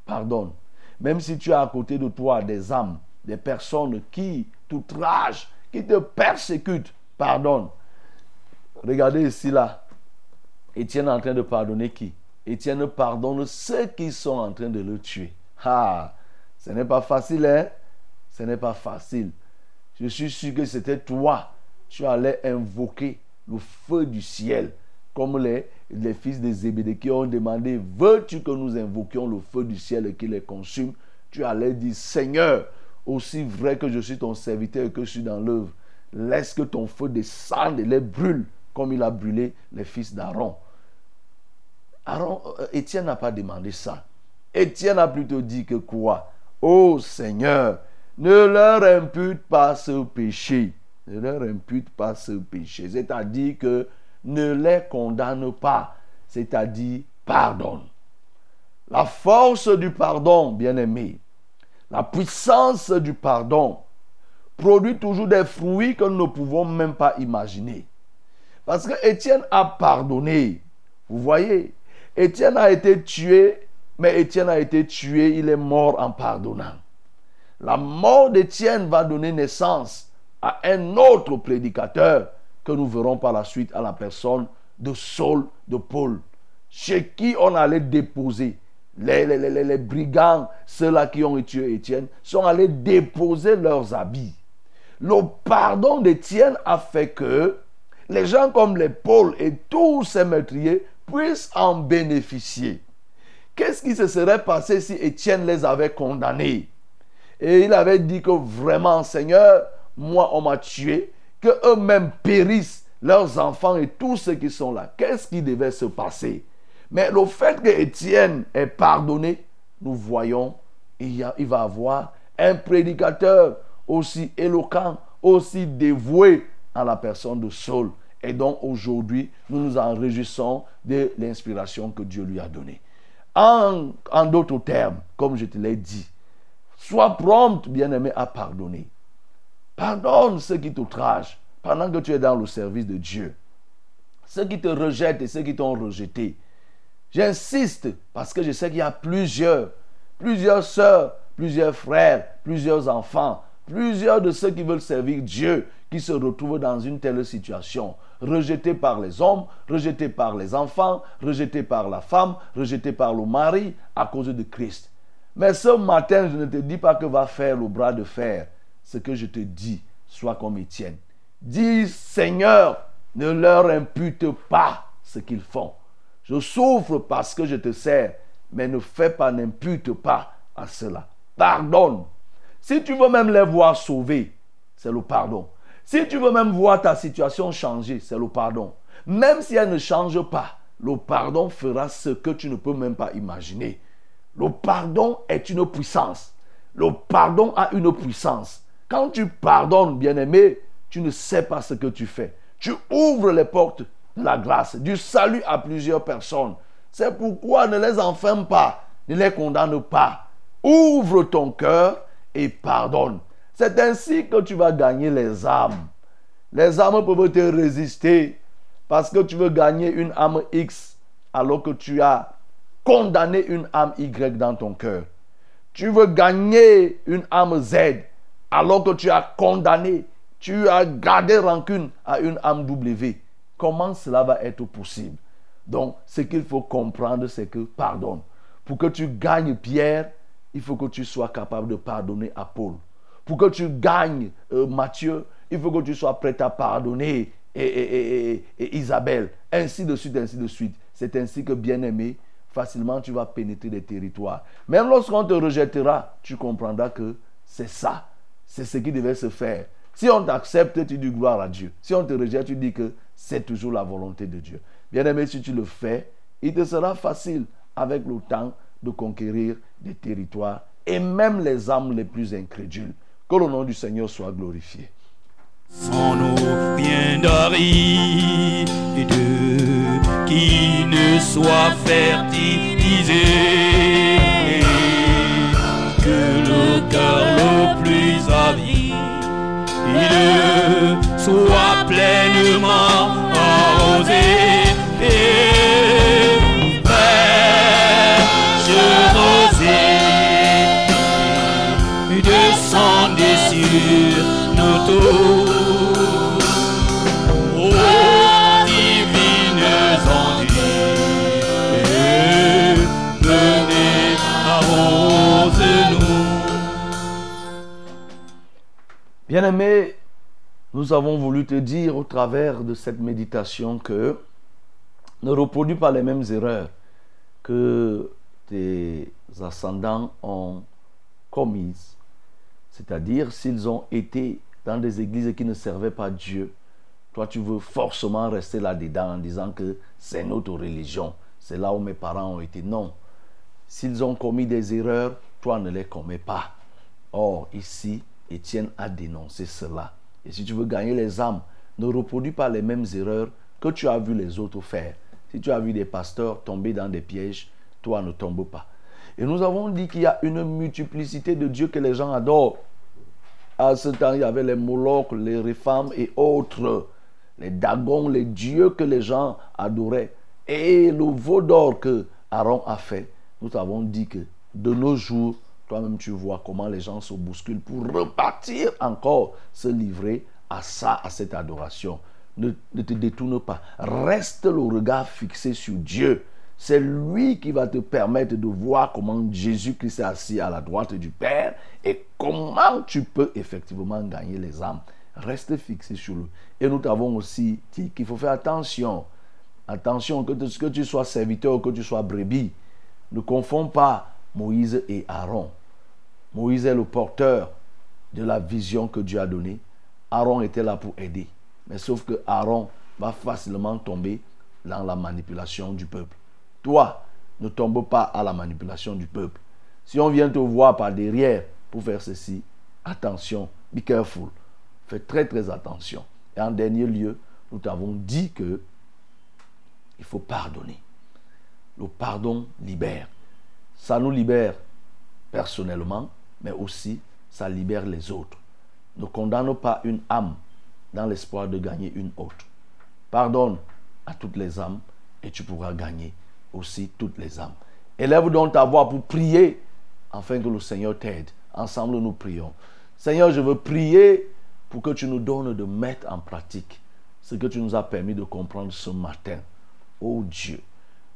pardonne. Même si tu as à côté de toi des âmes, des personnes qui t'outragent, qui te persécutent, pardonne. Regardez ici là. Étienne est en train de pardonner qui? Étienne pardonne ceux qui sont en train de le tuer. Ah, ce n'est pas facile, hein? Ce n'est pas facile. Je suis sûr que c'était toi. Tu allais invoquer le feu du ciel. Comme les, les fils de Zébédée qui ont demandé Veux-tu que nous invoquions le feu du ciel et qu'il les consume? Tu allais dire Seigneur, aussi vrai que je suis ton serviteur et que je suis dans l'œuvre, laisse que ton feu descende et les brûle comme il a brûlé les fils d'Aaron. Aaron, euh, Étienne n'a pas demandé ça. Étienne a plutôt dit que quoi? Ô Seigneur, ne leur impute pas ce péché. Ne leur impute pas ce péché. C'est-à-dire que ne les condamne pas. C'est-à-dire pardonne. La force du pardon, bien-aimé, la puissance du pardon produit toujours des fruits que nous ne pouvons même pas imaginer. Parce que Étienne a pardonné. Vous voyez, Étienne a été tué, mais Étienne a été tué, il est mort en pardonnant. La mort d'Étienne va donner naissance à un autre prédicateur que nous verrons par la suite à la personne de Saul de Paul, chez qui on allait déposer. Les, brigands, ceux-là qui ont tué Étienne, sont allés déposer leurs habits. Le pardon d'Étienne a fait que les gens comme les Paul et tous ces meurtriers puissent en bénéficier. Qu'est-ce qui se serait passé si Étienne les avait condamnés? Et il avait dit que vraiment, Seigneur, moi on m'a tué, que eux-mêmes périssent, leurs enfants et tous ceux qui sont là. Qu'est-ce qui devait se passer? Mais le fait que Étienne ait pardonné, nous voyons, il, y va avoir un prédicateur aussi éloquent, aussi dévoué à la personne de Saul. Et donc aujourd'hui, nous nous en réjouissons de l'inspiration que Dieu lui a donnée. En, en d'autres termes, comme je te l'ai dit, sois prompt, bien-aimé, à pardonner. Pardonne ceux qui t'outragent pendant que tu es dans le service de Dieu. Ceux qui te rejettent et ceux qui t'ont rejeté. J'insiste parce que je sais qu'il y a plusieurs, plusieurs sœurs, plusieurs frères, plusieurs enfants, plusieurs de ceux qui veulent servir Dieu qui se retrouvent dans une telle situation. Rejetés par les hommes, rejetés par les enfants, rejetés par la femme, rejetés par le mari à cause de Christ. Mais ce matin, je ne te dis pas que va faire le bras de fer. Ce que je te dis, sois comme Étienne. Dis, Seigneur, ne leur impute pas ce qu'ils font. Souffre parce que je te sers, mais ne fais pas, n'impute pas à cela. Pardonne. Si tu veux même les voir sauvés, c'est le pardon. Si tu veux même voir ta situation changer, c'est le pardon. Même si elle ne change pas, le pardon fera ce que tu ne peux même pas imaginer. Le pardon est une puissance. Le pardon a une puissance. Quand tu pardonnes, bien-aimé, tu ne sais pas ce que tu fais. Tu ouvres les portes de la grâce, du salut à plusieurs personnes. C'est pourquoi ne les enferme pas, ne les condamne pas. Ouvre ton cœur et pardonne. C'est ainsi que tu vas gagner les âmes. Les âmes peuvent te résister parce que tu veux gagner une âme X alors que tu as condamné une âme Y dans ton cœur. Tu veux gagner une âme Z alors que tu as condamné, tu as gardé rancune à une âme W. Comment cela va être possible Donc, ce qu'il faut comprendre, c'est que pardonne. Pour que tu gagnes Pierre, il faut que tu sois capable de pardonner à Paul. Pour que tu gagnes euh, Matthieu, il faut que tu sois prêt à pardonner et, Isabelle. Ainsi de suite, ainsi de suite. C'est ainsi que, bien-aimé, facilement tu vas pénétrer des territoires. Même lorsqu'on te rejettera, tu comprendras que c'est ça. C'est ce qui devait se faire. Si on t'accepte, tu dis gloire à Dieu. Si on te rejette, tu dis que c'est toujours la volonté de Dieu. Bien-aimé, si tu le fais, il te sera facile avec le temps de conquérir des territoires et même les âmes les plus incrédules. Que le nom du Seigneur soit glorifié. sans d'aride qui ne soit fertilisé soit pleinement arrosé et fraîche rosée descendez sur nous tous. Ô nous avons voulu te dire au travers de cette méditation que ne reproduis pas les mêmes erreurs que tes ascendants ont commises. C'est-à-dire, s'ils ont été dans des églises qui ne servaient pas Dieu, toi tu veux forcément rester là-dedans en disant que c'est notre religion, c'est là où mes parents ont été. Non. S'ils ont commis des erreurs, toi ne les commets pas. Or, ici, Étienne a dénoncé cela. Et si tu veux gagner les âmes, ne reproduis pas les mêmes erreurs que tu as vu les autres faire. Si tu as vu des pasteurs tomber dans des pièges, toi ne tombe pas. Et nous avons dit qu'il y a une multiplicité de dieux que les gens adorent. À ce temps, il y avait les Molochs, les Réfams et autres. Les Dagons, les dieux que les gens adoraient. Et le veau d'or que Aaron a fait, nous avons dit que de nos jours, toi-même tu vois comment les gens se bousculent pour repartir encore se livrer à ça, à cette adoration. Ne, te détourne pas. Reste le regard fixé sur Dieu. C'est lui qui va te permettre de voir comment Jésus-Christ est assis à la droite du Père et comment tu peux effectivement gagner les âmes. Reste fixé sur lui. Et nous t'avons aussi dit qu'il faut faire attention. Attention, que, que tu sois serviteur ou que tu sois brebis. Ne confonds pas Moïse et Aaron. Moïse est le porteur de la vision que Dieu a donnée. Aaron était là pour aider. Mais sauf que Aaron va facilement tomber dans la manipulation du peuple. Toi, ne tombe pas à la manipulation du peuple. Si on vient te voir par derrière pour faire ceci, attention, be careful. Fais très très attention. Et en dernier lieu, nous t'avons dit que il faut pardonner. Le pardon libère. Ça nous libère personnellement, mais aussi ça libère les autres. Ne condamne pas une âme dans l'espoir de gagner une autre. Pardonne à toutes les âmes et tu pourras gagner aussi toutes les âmes. Élève donc ta voix pour prier afin que le Seigneur t'aide. Ensemble, nous prions. Seigneur, je veux prier pour que tu nous donnes de mettre en pratique ce que tu nous as permis de comprendre ce matin. Oh Dieu,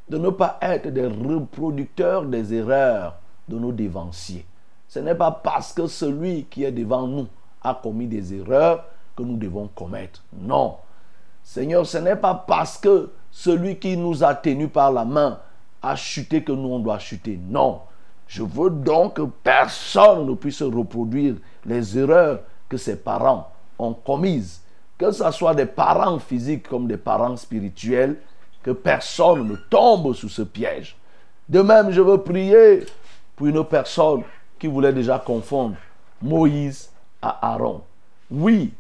de ne pas être des reproducteurs des erreurs de nos dévanciers. Ce n'est pas parce que celui qui est devant nous a commis des erreurs que nous devons commettre. Non. Seigneur, ce n'est pas parce que celui qui nous a tenus par la main a chuté que nous on doit chuter. Non. Je veux donc que personne ne puisse reproduire les erreurs que ses parents ont commises. Que ce soit des parents physiques comme des parents spirituels, que personne ne tombe sous ce piège. De même, je veux prier pour une personne qui voulait déjà confondre Moïse à Aaron. Oui,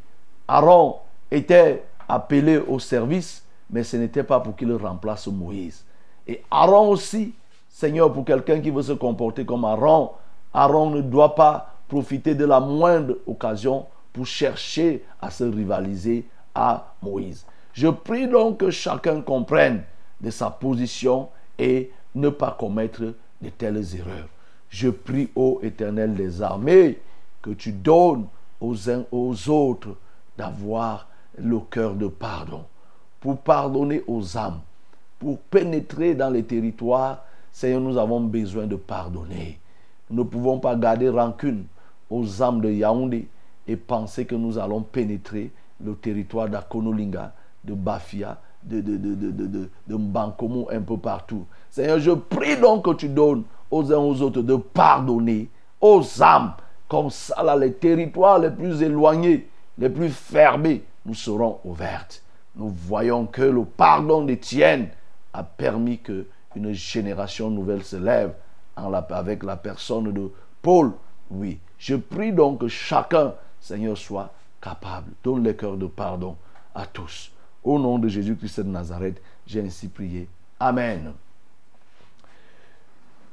Aaron était appelé au service, mais ce n'était pas pour qu'il remplace Moïse. Et Aaron aussi, Seigneur, pour quelqu'un qui veut se comporter comme Aaron, Aaron ne doit pas profiter de la moindre occasion pour chercher à se rivaliser à Moïse. Je prie donc que chacun comprenne de sa position et ne pas commettre de telles erreurs. Je prie, ô Éternel des armées, que tu donnes aux uns aux autres d'avoir le cœur de pardon, pour pardonner aux âmes, pour pénétrer dans les territoires. Seigneur, nous avons besoin de pardonner. Nous ne pouvons pas garder rancune aux âmes de Yaoundé et penser que nous allons pénétrer le territoire d'Akonolinga, de Bafia, de, de, Mbankomo, un peu partout. Seigneur, je prie donc que tu donnes aux uns aux autres de pardonner aux âmes. Comme ça, les territoires les plus éloignés, les plus fermés, nous serons ouvertes. Nous voyons que le pardon d'Étienne a permis que une génération nouvelle se lève avec la personne de Paul. Oui, je prie donc que chacun, Seigneur, soit capable. Donne le cœur de pardon à tous. Au nom de Jésus-Christ de Nazareth, j'ai ainsi prié. Amen.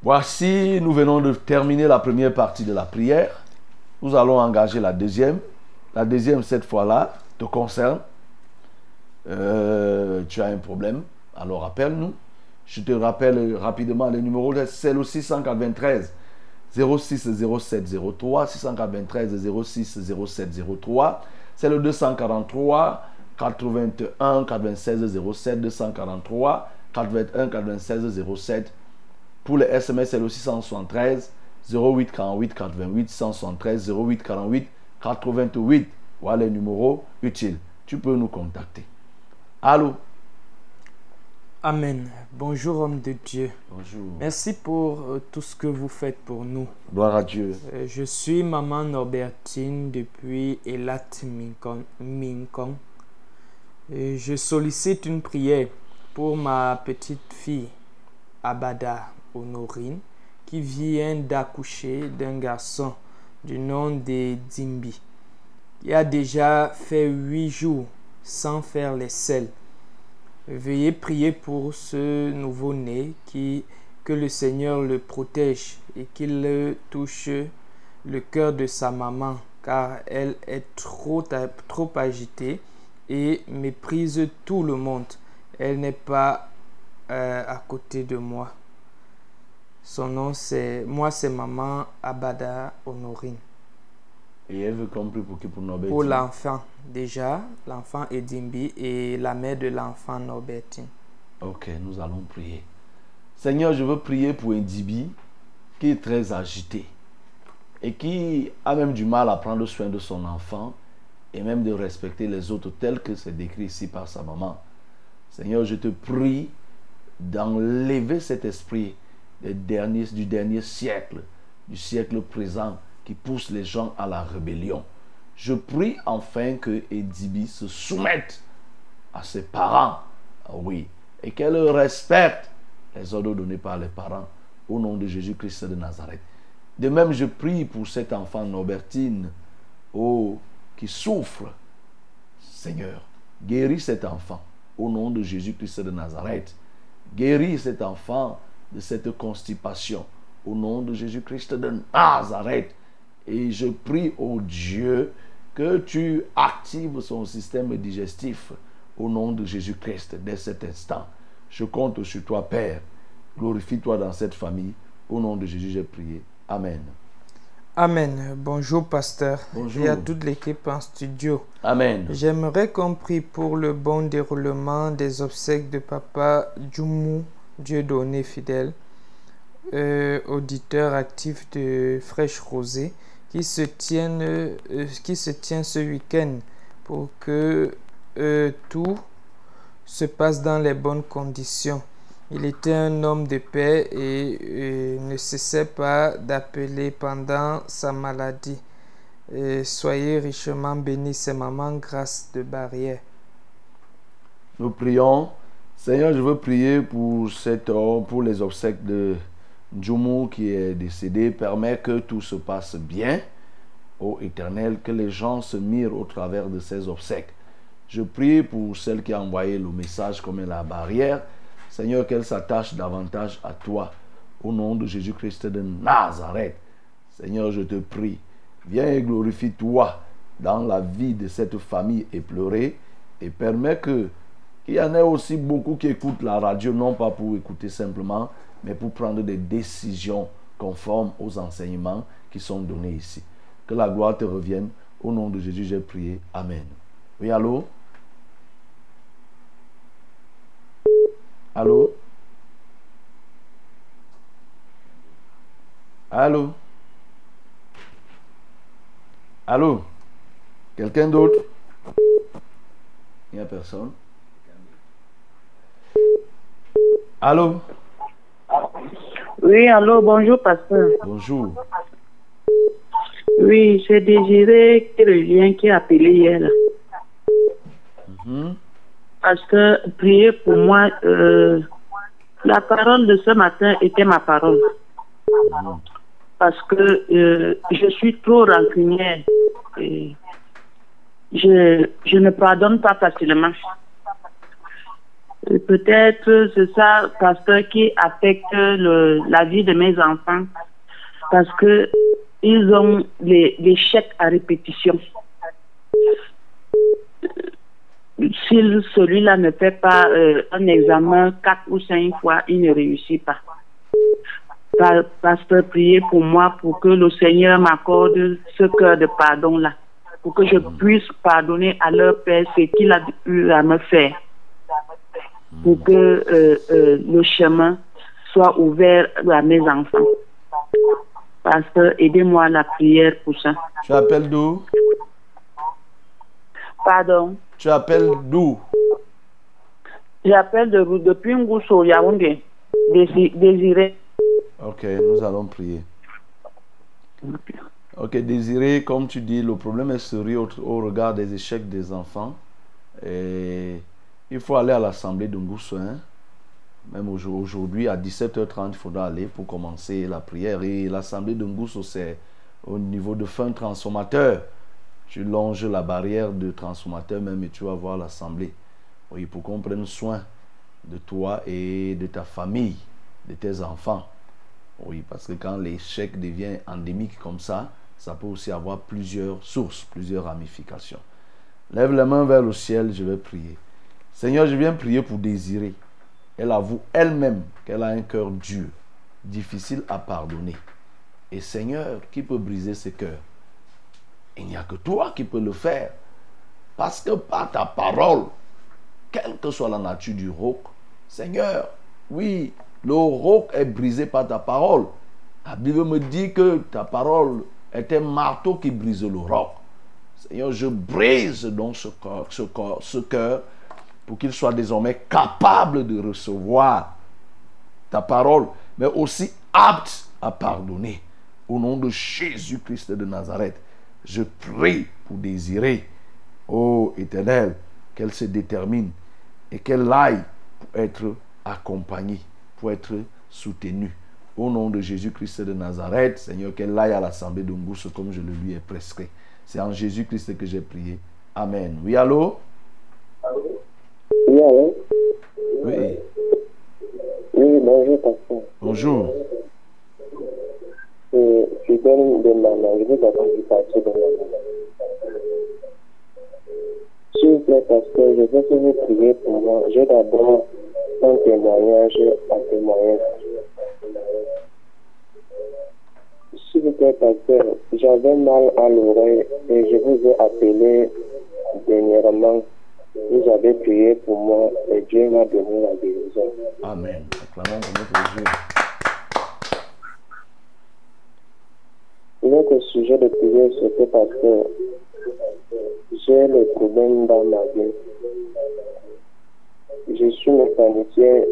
Voici, nous venons de terminer la première partie de la prière. Nous allons engager la deuxième. La deuxième, cette fois-là, te concerne. Euh, tu as un problème, alors appelle-nous. Je te rappelle rapidement le numéro, c'est le 693 06 07 03, 693 06 07 03. C'est le 243 81 96 07, 243 81 96 07. Pour les SMS, c'est le 673 08 48 88 173 08 48 88. Voilà les numéros utiles. Tu peux nous contacter. Allô? Amen. Bonjour homme de Dieu. Bonjour. Merci pour euh, tout ce que vous faites pour nous. Gloire à Dieu. Euh, je suis maman Norbertine depuis Elat Minkon. Minkon. Je sollicite une prière pour ma petite fille Abada Honorine qui vient d'accoucher d'un garçon du nom de Dimbi. Il a déjà fait huit jours sans faire les selles. Veuillez prier pour ce nouveau-né qui que le Seigneur le protège et qu'il touche le cœur de sa maman car elle est trop, trop agitée et méprise tout le monde. Elle n'est pas euh, à côté de moi. Son nom c'est moi c'est maman Abada Honorine. Et elle veut qu'on prie pour qui pour Norbert Pour l'enfant déjà, l'enfant Edimbi et la mère de l'enfant Norbertine. Ok, nous allons prier. Seigneur, je veux prier pour Indibi qui est très agité et qui a même du mal à prendre soin de son enfant et même de respecter les autres tels que c'est décrit ici par sa maman. Seigneur, je te prie d'enlever cet esprit des derniers, du dernier siècle, du siècle présent qui pousse les gens à la rébellion. Je prie enfin que Edibi se soumette à ses parents, Ah oui, et qu'elle respecte les ordres donnés par les parents au nom de Jésus-Christ de Nazareth. De même, je prie pour cet enfant Norbertine, oh, souffre. Seigneur, guéris cet enfant au nom de Jésus-Christ de Nazareth. Guéris cet enfant de cette constipation au nom de Jésus-Christ de Nazareth. Et je prie au Dieu que tu actives son système digestif au nom de Jésus-Christ dès cet instant. Je compte sur toi, Père. Glorifie-toi dans cette famille. Au nom de Jésus, j'ai prié. Amen. Amen. Bonjour, pasteur. Bonjour. Et à toute l'équipe en studio. Amen. J'aimerais qu'on prie pour le bon déroulement des obsèques de papa Djoumou, Dieu donné fidèle, euh, auditeur actif de Fraîche Rosée, qui se tiennent, euh, qui se tient ce week-end pour que euh, tout se passe dans les bonnes conditions. Il était un homme de paix et, ne cessait pas d'appeler pendant sa maladie. Soyez richement bénis, c'est maman grâce de barrière. Nous prions. Seigneur, je veux prier pour cet homme, pour les obsèques de Djoumou qui est décédé. Permets que tout se passe bien. Ô Éternel, que les gens se mirent au travers de ces obsèques. Je prie pour celle qui a envoyé le message comme la barrière. Seigneur, qu'elle s'attache davantage à toi. Au nom de Jésus-Christ de Nazareth. Seigneur, je te prie. Viens et glorifie-toi dans la vie de cette famille éplorée et permets que qu'il y en ait aussi beaucoup qui écoutent la radio, non pas pour écouter simplement, mais pour prendre des décisions conformes aux enseignements qui sont donnés ici. Que la gloire te revienne. Au nom de Jésus, j'ai prié. Amen. Oui, allô? Allô? Allô? Allô? Quelqu'un d'autre? Il n'y a personne. Allô? Oui, allô, bonjour, pasteur. Bonjour. Oui, j'ai désiré que le lien qui a appelé hier. Parce que prier pour moi, euh, la parole de ce matin était ma parole. Parce que euh, je suis trop rancunière. Et je, je ne pardonne pas facilement. Peut-être c'est ça, pasteur, qui affecte la vie de mes enfants. Parce que ils ont les, les chèques à répétition. Si celui-là ne fait pas euh, un examen quatre ou cinq fois, il ne réussit pas. Pa- Pasteur, priez pour moi pour que le Seigneur m'accorde ce cœur de pardon-là, pour que je puisse pardonner à leur Père ce qu'il a eu à me faire, pour que euh, euh, le chemin soit ouvert à mes enfants. Pasteur, aidez-moi à la prière pour ça. Tu appelles d'où? Pardon. Tu appelles d'où? J'appelle de, depuis Ngousso, Yaoundé. Dési- Désiré. Ok, nous allons prier. Ok, Désiré, comme tu dis, le problème est sérieux au, au regard des échecs des enfants. Et il faut aller à l'assemblée de Ngousso, hein. Même aujourd- aujourd'hui, à 17h30, il faudra aller pour commencer la prière. Et l'assemblée de Ngousso, c'est au niveau de fin transformateur. Tu longes la barrière de transformateur même et tu vas voir l'assemblée. Oui, pour qu'on prenne soin de toi et de ta famille, de tes enfants. Oui, parce que quand l'échec devient endémique comme ça, ça peut aussi avoir plusieurs sources, plusieurs ramifications. Lève les mains vers le ciel, je vais prier. Seigneur, je viens prier pour désirer. Elle avoue elle-même qu'elle a un cœur dur, difficile à pardonner. Et Seigneur, qui peut briser ce cœur? Il n'y a que toi qui peux le faire. Parce que par ta parole, quelle que soit la nature du roc, Seigneur, oui, le roc est brisé par ta parole. La Bible me dit que ta parole est un marteau qui brise le roc. Seigneur, je brise donc ce cœur, ce ce cœur pour qu'il soit désormais capable de recevoir ta parole, mais aussi apte à pardonner. Au nom de Jésus-Christ de Nazareth, je prie pour désirer, ô Éternel, qu'elle se détermine et qu'elle aille pour être accompagnée, pour être soutenue. Au nom de Jésus-Christ de Nazareth, Seigneur, qu'elle aille à l'assemblée de Mbousse comme je le lui ai prescrit. C'est en Jésus-Christ que j'ai prié. Amen. Oui, allô? Oui, allô? Oui. Oui, bonjour, pasteur. Bonjour. Fidèle de vous appelle du quartier de. S'il vous plaît, pasteur, je veux que vous priez pour moi. J'ai d'abord un témoignage à témoigner. S'il vous plaît, pasteur, j'avais mal à l'oreille et je vous ai appelé dernièrement. Vous avez prié pour moi et Dieu m'a donné la guérison. Amen. Acclamons pour notre Dieu. Notre sujet de prière, c'était parce que j'ai le problème dans ma vie. Je suis mécanicien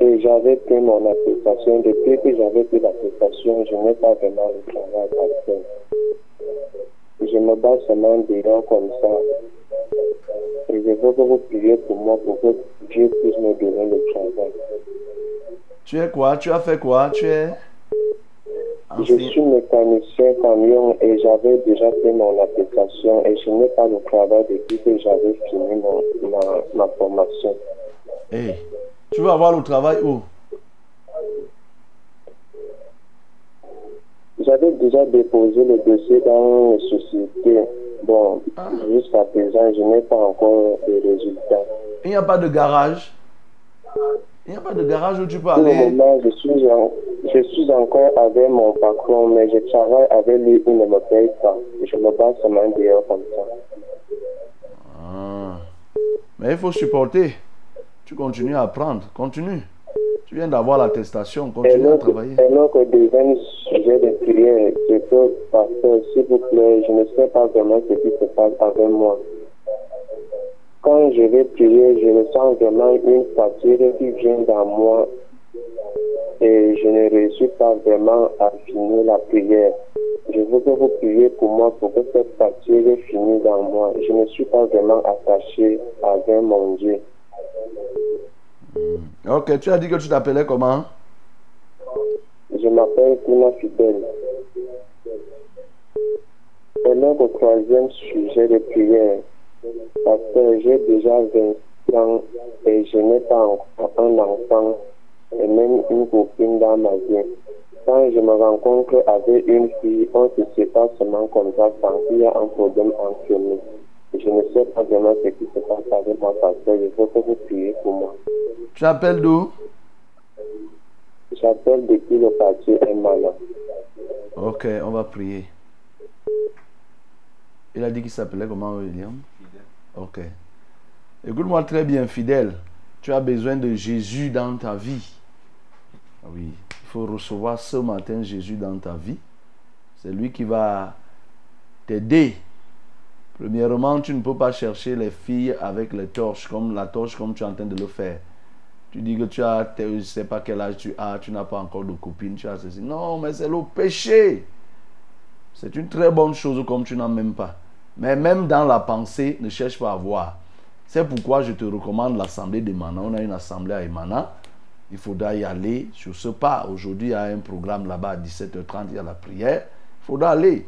et j'avais pris mon application. Depuis que j'avais pris l'application, je n'ai pas vraiment le travail que je me bats seulement dedans comme ça. Et je veux que vous priez pour moi pour que Dieu puisse me donner le travail. Tu es quoi? Tu as fait quoi? Tu es Je suis mécanicien camion et j'avais déjà fait mon application et je n'ai pas le travail depuis que j'avais fini mon- ma, ma formation. Hey, tu veux avoir le travail où? J'avais déjà déposé le dossier dans une société. Bon, jusqu'à présent, je n'ai pas encore de résultats. Il n'y a pas de garage? Il n'y a pas de garage où tu peux Pour le aller? moment, je suis, en- je suis encore avec mon patron, mais je travaille avec lui, il ne me paye pas. Je me bats seulement dehors comme ça. Ah. Mais il faut supporter. Tu continues à apprendre. Continue. Tu viens d'avoir l'attestation. Continue à travailler. et notre deuxième sujet de prière, c'est que, pasteur, s'il vous plaît, je ne sais pas vraiment ce qui se passe avec moi. Quand je vais prier, je ressens vraiment une fatigue qui vient dans moi et je ne réussis pas vraiment à finir la prière. Je veux que vous priez pour moi pour que cette fatigue finisse dans moi. Je ne suis pas vraiment attaché avec mon Dieu. Ok, tu as dit que tu t'appelais comment? Je m'appelle Kuna Fidèle. Et notre troisième sujet de prière, parce que j'ai déjà 20 ans et je n'ai pas encore un enfant et même une copine dans ma vie. Quand je me rencontre avec une fille, on se sépare seulement comme ça sans qu'il y ait un problème entre nous. Je ne sais pas vraiment ce qui se passe avec moi parce que je veux que vous priez pour moi. Tu appelles d'où? J'appelle depuis le quartier Emana. Ok, on va prier. Il a dit qu'il s'appelait comment, William? Ok. Écoute-moi très bien, fidèle. Tu as besoin de Jésus dans ta vie. Ah Oui, il faut recevoir ce matin Jésus dans ta vie. C'est lui qui va t'aider. Premièrement, tu ne peux pas chercher les filles avec les torches, comme la torche, comme tu es en train de le faire. Tu dis que tu as, je ne sais pas quel âge tu as, tu n'as pas encore de copine, tu as ceci. Non, mais c'est le péché. C'est une très bonne chose comme tu n'en même pas. Mais même dans la pensée, ne cherche pas à voir. C'est pourquoi je te recommande l'assemblée de Mana. On a une assemblée à Emana. Il faudra y aller sur ce pas. Aujourd'hui, il y a un programme là-bas à 17h30, il y a la prière. Il faudra aller.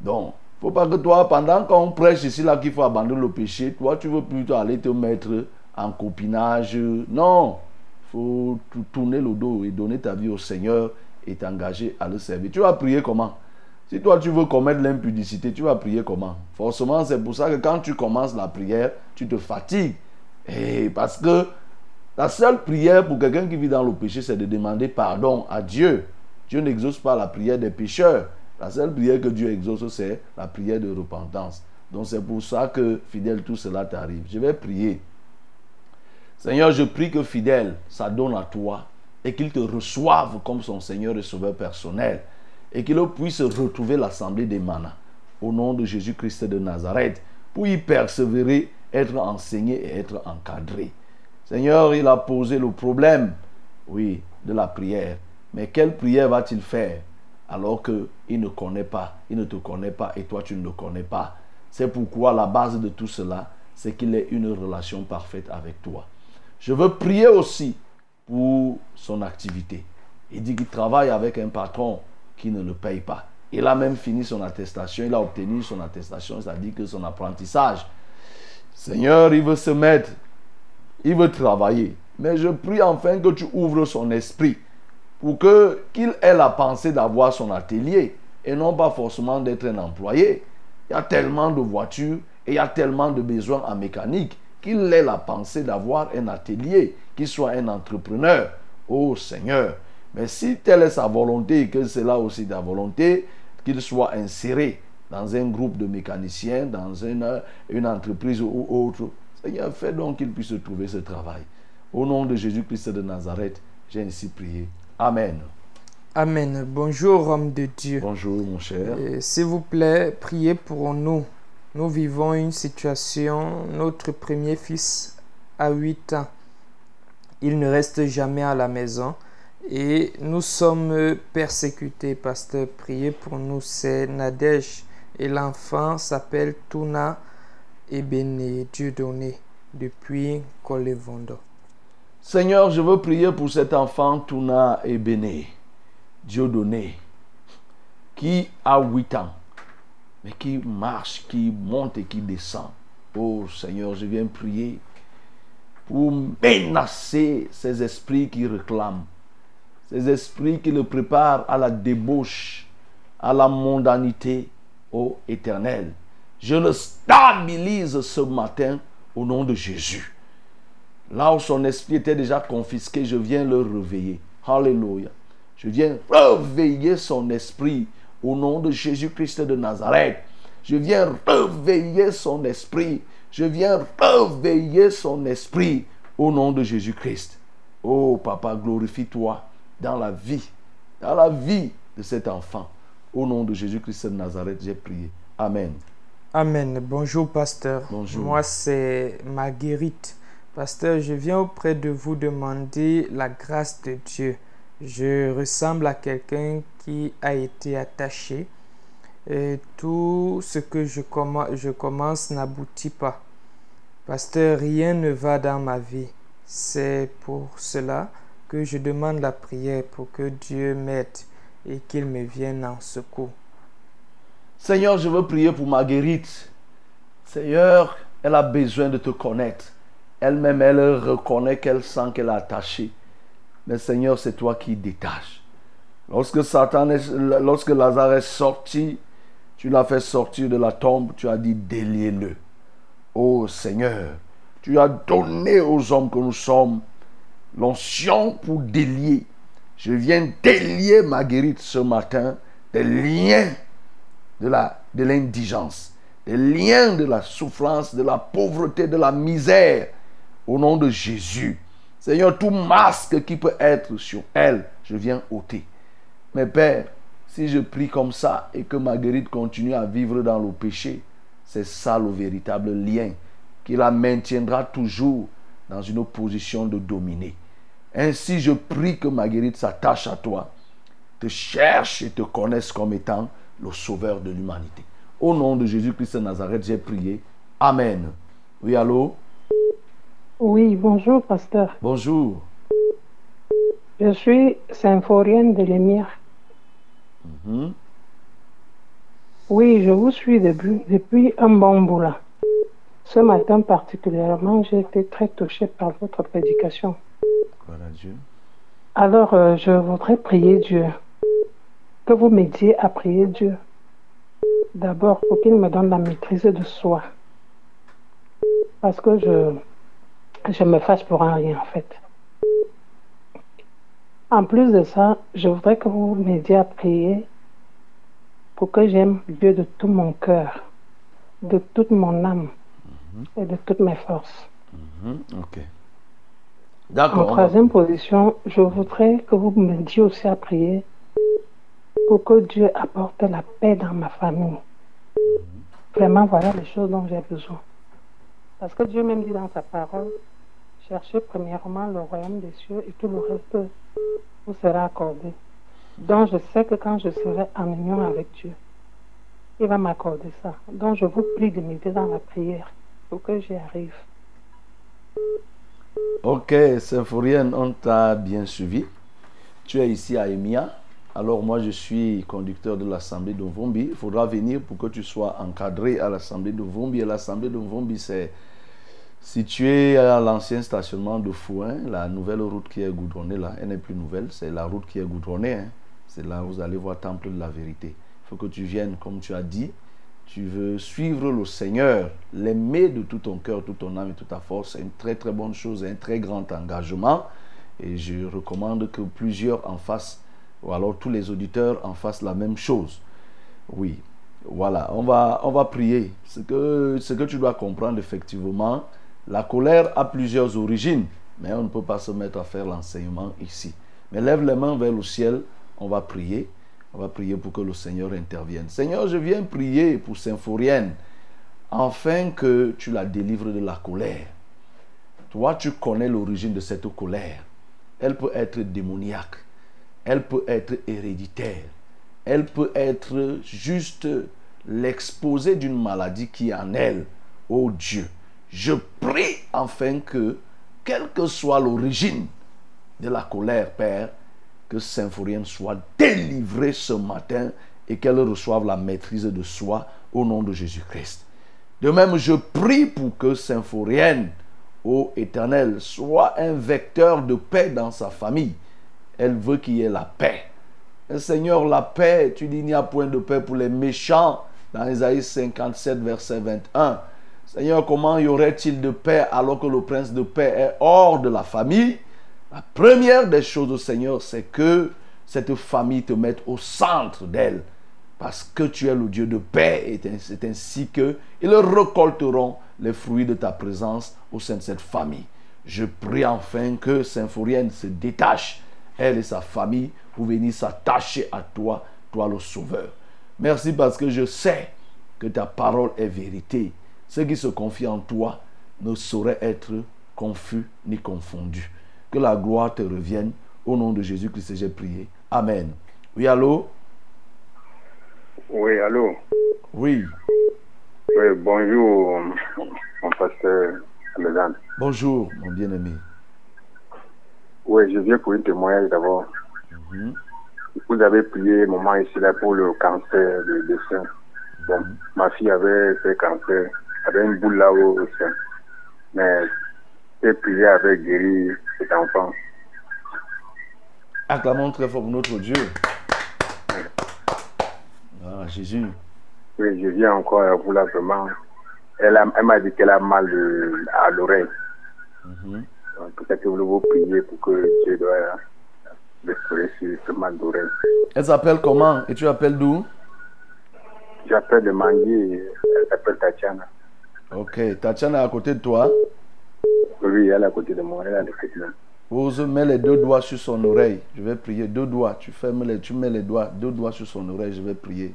Donc, il ne faut pas que toi, pendant qu'on prêche ici, là, qu'il faut abandonner le péché, toi, tu veux plutôt aller te mettre en copinage. Non. Il faut tou- tourner le dos et donner ta vie au Seigneur et t'engager à le servir. Tu vas prier comment? Si toi, tu veux commettre l'impudicité, tu vas prier comment? Forcément, c'est pour ça que quand tu commences la prière, tu te fatigues. Et parce que la seule prière pour quelqu'un qui vit dans le péché, c'est de demander pardon à Dieu. Dieu n'exauce pas la prière des pécheurs. La seule prière que Dieu exauce, c'est la prière de repentance. Donc c'est pour ça que, fidèle, tout cela t'arrive. Je vais prier. Seigneur, je prie que fidèle s'adonne à toi et qu'il te reçoive comme son Seigneur et Sauveur personnel et qu'il puisse retrouver l'assemblée des manas au nom de Jésus-Christ de Nazareth pour y persévérer, être enseigné et être encadré. Seigneur, il a posé le problème, oui, de la prière. Mais quelle prière va-t-il faire alors qu'il ne connaît pas, il ne te connaît pas et toi tu ne le connais pas? C'est pourquoi la base de tout cela, c'est qu'il ait une relation parfaite avec toi. Je veux prier aussi pour son activité. Il dit qu'il travaille avec un patron qui ne le paye pas. Il a même fini son attestation, il a obtenu son attestation, c'est-à-dire que son apprentissage. Seigneur, il veut se mettre, il veut travailler. Mais je prie enfin que tu ouvres son esprit pour que qu'il ait la pensée d'avoir son atelier et non pas forcément d'être un employé. Il y a tellement de voitures et il y a tellement de besoins en mécanique qu'il ait la pensée d'avoir un atelier, qu'il soit un entrepreneur. Oh Seigneur, mais si telle est sa volonté et que c'est là aussi ta volonté, qu'il soit inséré dans un groupe de mécaniciens, dans une, une entreprise ou autre, Seigneur, fais donc qu'il puisse trouver ce travail. Au nom de Jésus-Christ de Nazareth, j'ai ainsi prié. Amen. Amen. Bonjour, homme de Dieu. Bonjour, mon cher. Euh, S'il vous plaît, priez pour nous. Nous vivons une situation, notre premier fils a 8 ans. Il ne reste jamais à la maison et nous sommes persécutés. Pasteur, priez pour nous. C'est Nadège et l'enfant s'appelle Tuna Ebene Dieu donné depuis. Seigneur, je veux prier pour cet enfant Tuna Ebene, Dieu donné, qui a 8 ans, mais qui marche, qui monte et qui descend. Oh Seigneur, je viens prier pour menacer ces esprits qui réclament, ces esprits qui le préparent à la débauche, à la mondanité, ô éternel. Je le stabilise ce matin au nom de Jésus. Là où son esprit était déjà confisqué, je viens le réveiller. Alléluia. Je viens réveiller son esprit au nom de Jésus-Christ de Nazareth. Je viens réveiller son esprit. Je viens réveiller son esprit au nom de Jésus-Christ. Oh papa, glorifie-toi dans la vie, dans la vie de cet enfant. Au nom de Jésus-Christ de Nazareth, j'ai prié. Amen. Amen. Bonjour, pasteur. Bonjour. Moi, c'est Marguerite. Pasteur, je viens auprès de vous demander la grâce de Dieu. Je ressemble à quelqu'un qui a été attaché. Et tout ce que je, je commence n'aboutit pas. Pasteur, rien ne va dans ma vie. C'est pour cela que je demande la prière pour que Dieu m'aide et qu'il me vienne en secours. Seigneur, je veux prier pour Marguerite. Seigneur, elle a besoin de te connaître. Elle-même, elle reconnaît qu'elle sent qu'elle est attachée. Mais Seigneur, c'est toi qui détaches. Lorsque Satan lorsque Lazare est sorti, tu l'as fait sortir de la tombe, tu as dit déliez-le. Oh Seigneur, tu as donné aux hommes que nous sommes l'onction pour délier. Je viens délier Marguerite ce matin des liens de l'indigence, des liens de la souffrance, de la pauvreté, de la misère. Au nom de Jésus. Seigneur, tout masque qui peut être sur elle, je viens ôter. Mais Père, si je prie comme ça et que Marguerite continue à vivre dans le péché, c'est ça le véritable lien qui la maintiendra toujours dans une position de dominer. Ainsi, je prie que Marguerite s'attache à toi, te cherche et te connaisse comme étant le sauveur de l'humanité. Au nom de Jésus-Christ de Nazareth, j'ai prié. Amen. Oui, allô? Oui, bonjour, pasteur. Bonjour. Je suis symphorienne de l'émir. Mhm. Oui, je vous suis depuis, depuis un bon bout là. Ce matin particulièrement, j'ai été très touchée par votre prédication. Voilà Dieu. Alors, euh, je voudrais prier Dieu. Que vous m'aidiez à prier Dieu. D'abord, pour qu'il me donne la maîtrise de soi. Parce que je, je me fâche pour un rien, en fait. En plus de ça, je voudrais que vous m'aidiez à prier pour que j'aime Dieu de tout mon cœur, de toute mon âme et de toutes mes forces. Mhm. Ok. En troisième position, je voudrais que vous me disiez aussi à prier pour que Dieu apporte la paix dans ma famille. Vraiment, voilà les choses dont j'ai besoin. Parce que Dieu même dit dans sa parole, cherchez premièrement le royaume des cieux et tout le reste vous sera accordé. Donc je sais que quand je serai en union avec Dieu, il va m'accorder ça. Donc je vous prie de m'aider dans la prière pour que j'y arrive. Ok, Symphorienne, on t'a bien suivi. Tu es ici à Emia. Alors moi, je suis conducteur de l'Assemblée de Vombi. Il faudra venir pour que tu sois encadré à l'Assemblée de Vombi. Et l'Assemblée de Vombi, c'est situé à l'ancien stationnement de Fouin, la nouvelle route qui est goudronnée là. Elle n'est plus nouvelle, c'est la route qui est goudronnée. hein. C'est là où vous allez voir Temple de la Vérité. Il faut que tu viennes, comme tu as dit. Tu veux suivre le Seigneur, l'aimer de tout ton cœur, toute ton âme et toute ta force. C'est une très très bonne chose, un très grand engagement. Et je recommande que plusieurs en fassent, ou alors tous les auditeurs en fassent la même chose. Oui, voilà, on va, prier. Ce que, ce que tu dois comprendre effectivement, la colère a plusieurs origines, mais on ne peut pas se mettre à faire l'enseignement ici. Mais lève les mains vers le ciel, on va prier. On va prier pour que le Seigneur intervienne. Seigneur, je viens prier pour Symphorienne, afin que tu la délivres de la colère. Toi, tu connais l'origine de cette colère. Elle peut être démoniaque. Elle peut être héréditaire. Elle peut être juste l'exposé d'une maladie qui est en elle. Oh Dieu, je prie afin que, quelle que soit l'origine de la colère, Père, que Symphorienne soit délivrée ce matin et qu'elle reçoive la maîtrise de soi au nom de Jésus-Christ. De même, je prie pour que Symphorienne, ô Éternel, soit un vecteur de paix dans sa famille. Elle veut qu'il y ait la paix. Seigneur, la paix, tu dis il n'y a point de paix pour les méchants dans Isaïe 57, verset 21. Seigneur, comment y aurait-il de paix alors que le prince de paix est hors de la famille? La première des choses, Seigneur, c'est que cette famille te mette au centre d'elle. Parce que tu es le Dieu de paix et c'est ainsi que ils récolteront les fruits de ta présence au sein de cette famille. Je prie enfin que Symphorienne se détache, elle et sa famille, pour venir s'attacher à toi, toi le Sauveur. Merci parce que je sais que ta parole est vérité. Ceux qui se confient en toi ne sauraient être confus ni confondus. Que la gloire te revienne. Au nom de Jésus-Christ, j'ai prié. Amen. Oui, allô? Oui, allô? Oui. Oui, bonjour, mon pasteur Alexandre. Bonjour, mon bien-aimé. Oui, je viens pour un témoignage d'abord. Mhm. Vous avez prié moment ici là pour le cancer de, de sein. Bon, ma fille avait fait cancer, avait une boule là-haut au sein. Mais j'ai prié avec guéri cet enfant. Acclamons très fort pour notre Dieu. Ah, Jésus. Oui, je viens encore à vous là vraiment. Elle a- elle m'a dit qu'elle a mal à l'oreille. Mhm. Donc, Peut-être que vous devez prier pour que Dieu doit restaurer ce, ce mal d'oreille. Elle s'appelle comment? Et tu appelles d'où? J'appelle de Mangui, elle s'appelle Tatiana. Ok, Tatiana est à côté de toi. Oui, elle est à côté de moi, elle est à. Ose, mets les deux doigts sur son oreille. Je vais prier. Deux doigts. Tu fermes les, tu mets les doigts, deux doigts sur son oreille. Je vais prier.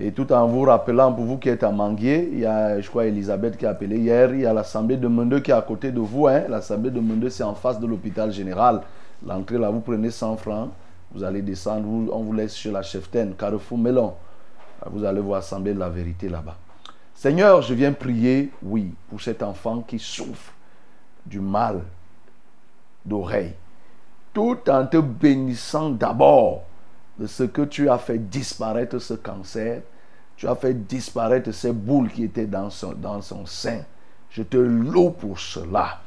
Et tout en vous rappelant, pour vous qui êtes à Manguier, il y a, je crois, Elisabeth qui a appelé hier. Il y a l'assemblée de Mendeux qui est à côté de vous. Hein. L'assemblée de Mendeux, c'est en face de l'hôpital général. L'entrée là, vous prenez 100 francs. Vous allez descendre. vous- on vous laisse chez la cheftaine, Carrefour Mélon. Vous allez voir l'assemblée de la vérité là-bas. Seigneur, je viens prier, oui, pour cet enfant qui souffre du mal d'oreille, tout en te bénissant d'abord de ce que tu as fait disparaître ce cancer, tu as fait disparaître ces boules qui étaient dans son, dans son sein. Je te loue pour cela.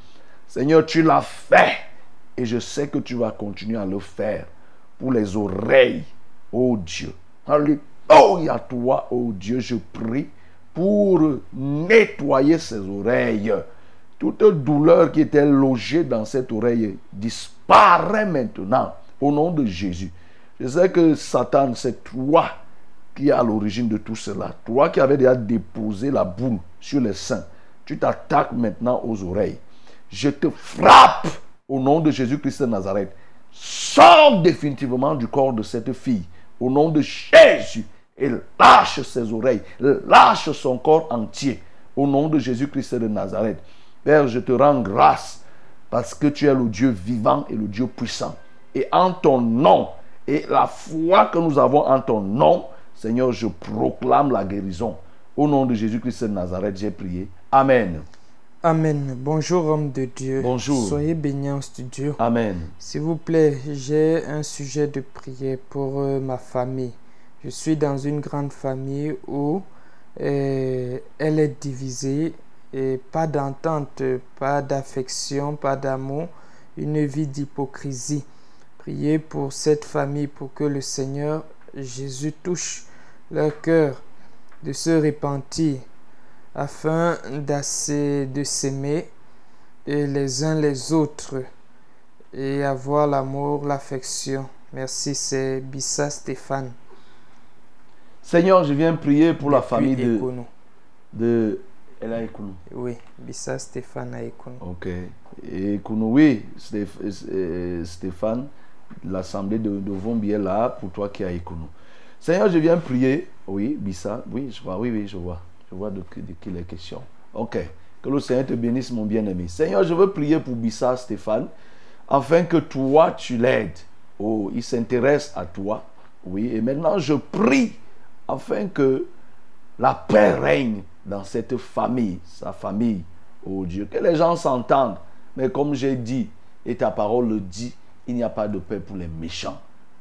Seigneur, tu l'as fait et je sais que tu vas continuer à le faire pour les oreilles, oh Dieu. Alléluia, toi, oh Dieu, je prie pour nettoyer ses oreilles. Toute douleur qui était logée dans cette oreille disparaît maintenant au nom de Jésus. Je sais que Satan, c'est toi qui est à l'origine de tout cela. Toi qui avais déjà déposé la boule sur les seins. Tu t'attaques maintenant aux oreilles. Je te frappe au nom de Jésus-Christ de Nazareth. Sors définitivement du corps de cette fille au nom de Jésus et lâche ses oreilles, lâche son corps entier au nom de Jésus-Christ de Nazareth. Père, je te rends grâce parce que tu es le Dieu vivant et le Dieu puissant. Et en ton nom, et la foi que nous avons en ton nom, Seigneur, je proclame la guérison. Au nom de Jésus-Christ de Nazareth, j'ai prié. Amen. Amen. Bonjour, homme de Dieu. Bonjour. Soyez bénis en studio. Amen. S'il vous plaît, j'ai un sujet de prière pour euh, ma famille. Je suis dans une grande famille où euh, elle est divisée et pas d'entente, pas d'affection, pas d'amour, une vie d'hypocrisie. Priez pour cette famille pour que le Seigneur Jésus touche leur cœur de se repentir afin d'assez- de s'aimer et les uns les autres et avoir l'amour, l'affection. Merci, c'est Bissa Stéphane. Seigneur, je viens prier pour la famille de, Ekono. de Elle a Ekounou. Oui, Bissa Stéphane à Ekono. Ok. Ekounou, oui, euh, Stéphane, l'assemblée de, de là pour toi qui es à Ekounou. Seigneur, je viens prier. Oui, Bissa, oui, je vois, oui, oui, je vois. Je vois de, de qui il est question. Ok. Que le Seigneur te bénisse, mon bien-aimé. Seigneur, je veux prier pour Bissa Stéphane, afin que toi, tu l'aides. Oh, il s'intéresse à toi. Oui, et maintenant, je prie afin que la paix règne dans cette famille, sa famille, oh Dieu. Que les gens s'entendent. Mais comme j'ai dit, et ta parole le dit, il n'y a pas de paix pour les méchants.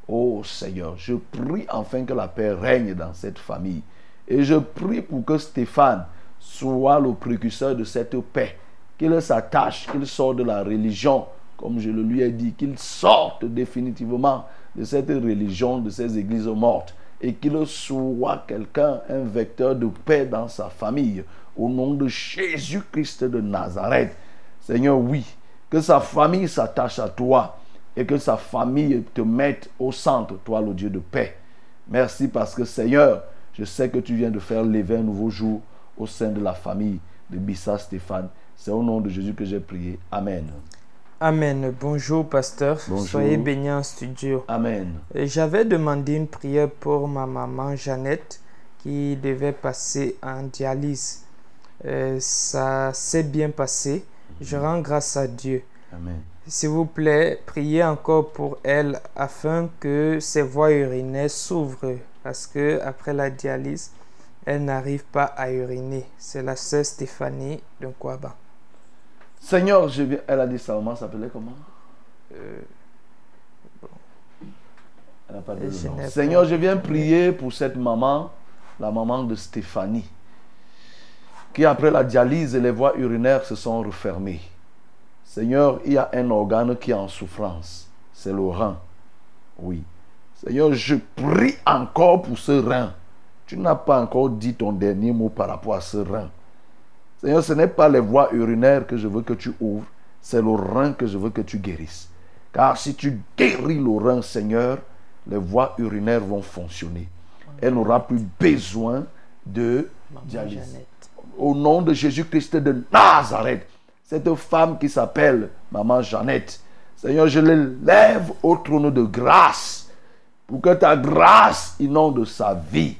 Oh Seigneur, je prie enfin que la paix règne dans cette famille. Et je prie pour que Stéphane soit le précurseur de cette paix. Qu'il s'attache, qu'il sorte de la religion, comme je le lui ai dit, qu'il sorte définitivement de cette religion, de ces églises mortes. Et qu'il soit quelqu'un, un vecteur de paix dans sa famille. Au nom de Jésus-Christ de Nazareth. Seigneur, oui, que sa famille s'attache à toi et que sa famille te mette au centre, toi le Dieu de paix. Merci parce que Seigneur, je sais que tu viens de faire lever un nouveau jour au sein de la famille de Bissa Stéphane. C'est au nom de Jésus que j'ai prié. Amen. Amen. Bonjour, pasteur. Bonjour. Soyez bénis en studio. Amen. J'avais demandé une prière pour ma maman Jeannette qui devait passer en dialyse. Euh, ça s'est bien passé. Je rends grâce à Dieu. Amen. S'il vous plaît, priez encore pour elle afin que ses voies urinaires s'ouvrent parce que après la dialyse, elle n'arrive pas à uriner. C'est la sœur Stéphanie de Kwaba. Seigneur, je viens. Elle a dit sa maman s'appelait comment? Euh, Elle n'a pas Je nom. Seigneur, je viens prier pour cette maman, la maman de Stéphanie, qui après la dialyse, les voies urinaires se sont refermées. Seigneur, il y a un organe qui est en souffrance. C'est le rein. Oui. Seigneur, je prie encore pour ce rein. Tu n'as pas encore dit ton dernier mot par rapport à ce rein. Seigneur, ce n'est pas les voies urinaires que je veux que tu ouvres, c'est le rein que je veux que tu guérisses. Car si tu guéris le rein, Seigneur, les voies urinaires vont fonctionner. Elle n'aura plus besoin de dialyse. Au nom de Jésus-Christ de Nazareth, cette femme qui s'appelle Maman Jeannette, Seigneur, je l'élève au trône de grâce pour que ta grâce inonde sa vie.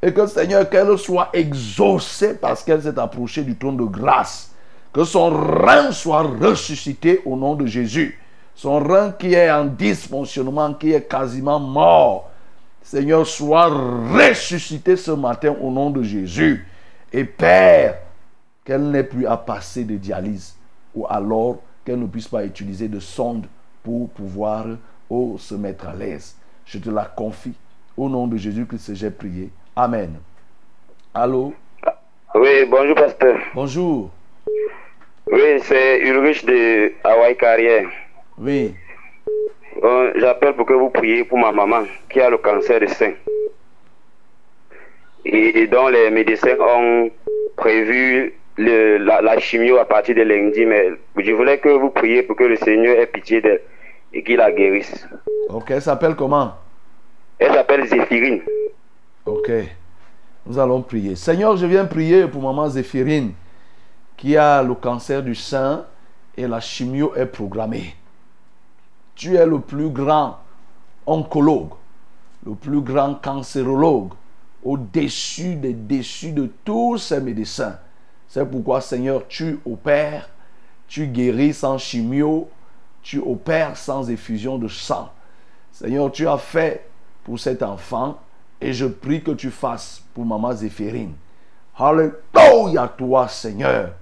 Et que Seigneur, qu'elle soit exaucée parce qu'elle s'est approchée du trône de grâce. Que son rein soit ressuscité au nom de Jésus. Son rein qui est en dysfonctionnement, qui est quasiment mort. Seigneur, soit ressuscité ce matin au nom de Jésus. Et Père, qu'elle n'ait plus à passer de dialyse. Ou alors qu'elle ne puisse pas utiliser de sonde pour pouvoir oh, se mettre à l'aise. Je te la confie. Au nom de Jésus-Christ, j'ai prié. Amen. Allô? Oui, bonjour pasteur. Bonjour. Oui, c'est Ulrich de Hawaï Carrière. Oui. J'appelle pour que vous priez pour ma maman qui a le cancer du sein. Et, et dont les médecins ont prévu le- la, la chimio à partir de lundi. Mais je voulais que vous priez pour que le Seigneur ait pitié d'elle et qu'il la guérisse. Ok, elle s'appelle comment? Elle s'appelle Zéphirine. Ok. Nous allons prier. Seigneur, je viens prier pour maman Zéphirine qui a le cancer du sein et la chimio est programmée. Tu es le plus grand oncologue, le plus grand cancérologue, au-dessus des dessus de tous ces médecins. C'est pourquoi, Seigneur, tu opères, tu guéris sans chimio, tu opères sans effusion de sang. Seigneur, tu as fait pour cet enfant et je prie que tu fasses pour maman Zéphirine. Alléluia toi, Seigneur.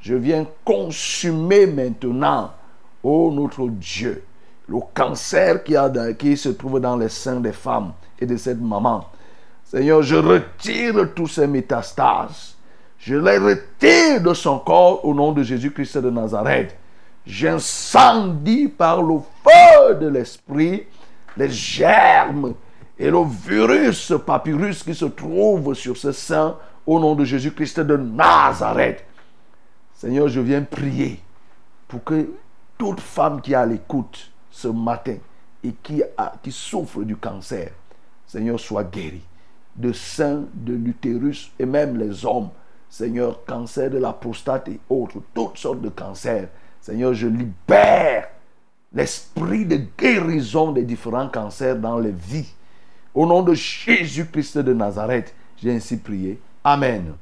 Je viens consumer maintenant, ô notre Dieu, le cancer qui se trouve dans les seins des femmes et de cette maman. Seigneur, je retire tous ces métastases. Je les retire de son corps au nom de Jésus-Christ de Nazareth. J'incendie par le feu de l'Esprit les germes et le virus papyrus qui se trouve sur ce sein au nom de Jésus-Christ de Nazareth. Seigneur, je viens prier pour que toute femme qui est à l'écoute ce matin et qui, a- qui souffre du cancer, Seigneur, soit guérie de sein, de l'utérus et même les hommes. Seigneur, cancer de la prostate et autres, toutes sortes de cancers. Seigneur, je libère l'esprit de guérison des différents cancers dans les vies. Au nom de Jésus-Christ de Nazareth, j'ai ainsi prié. Amen.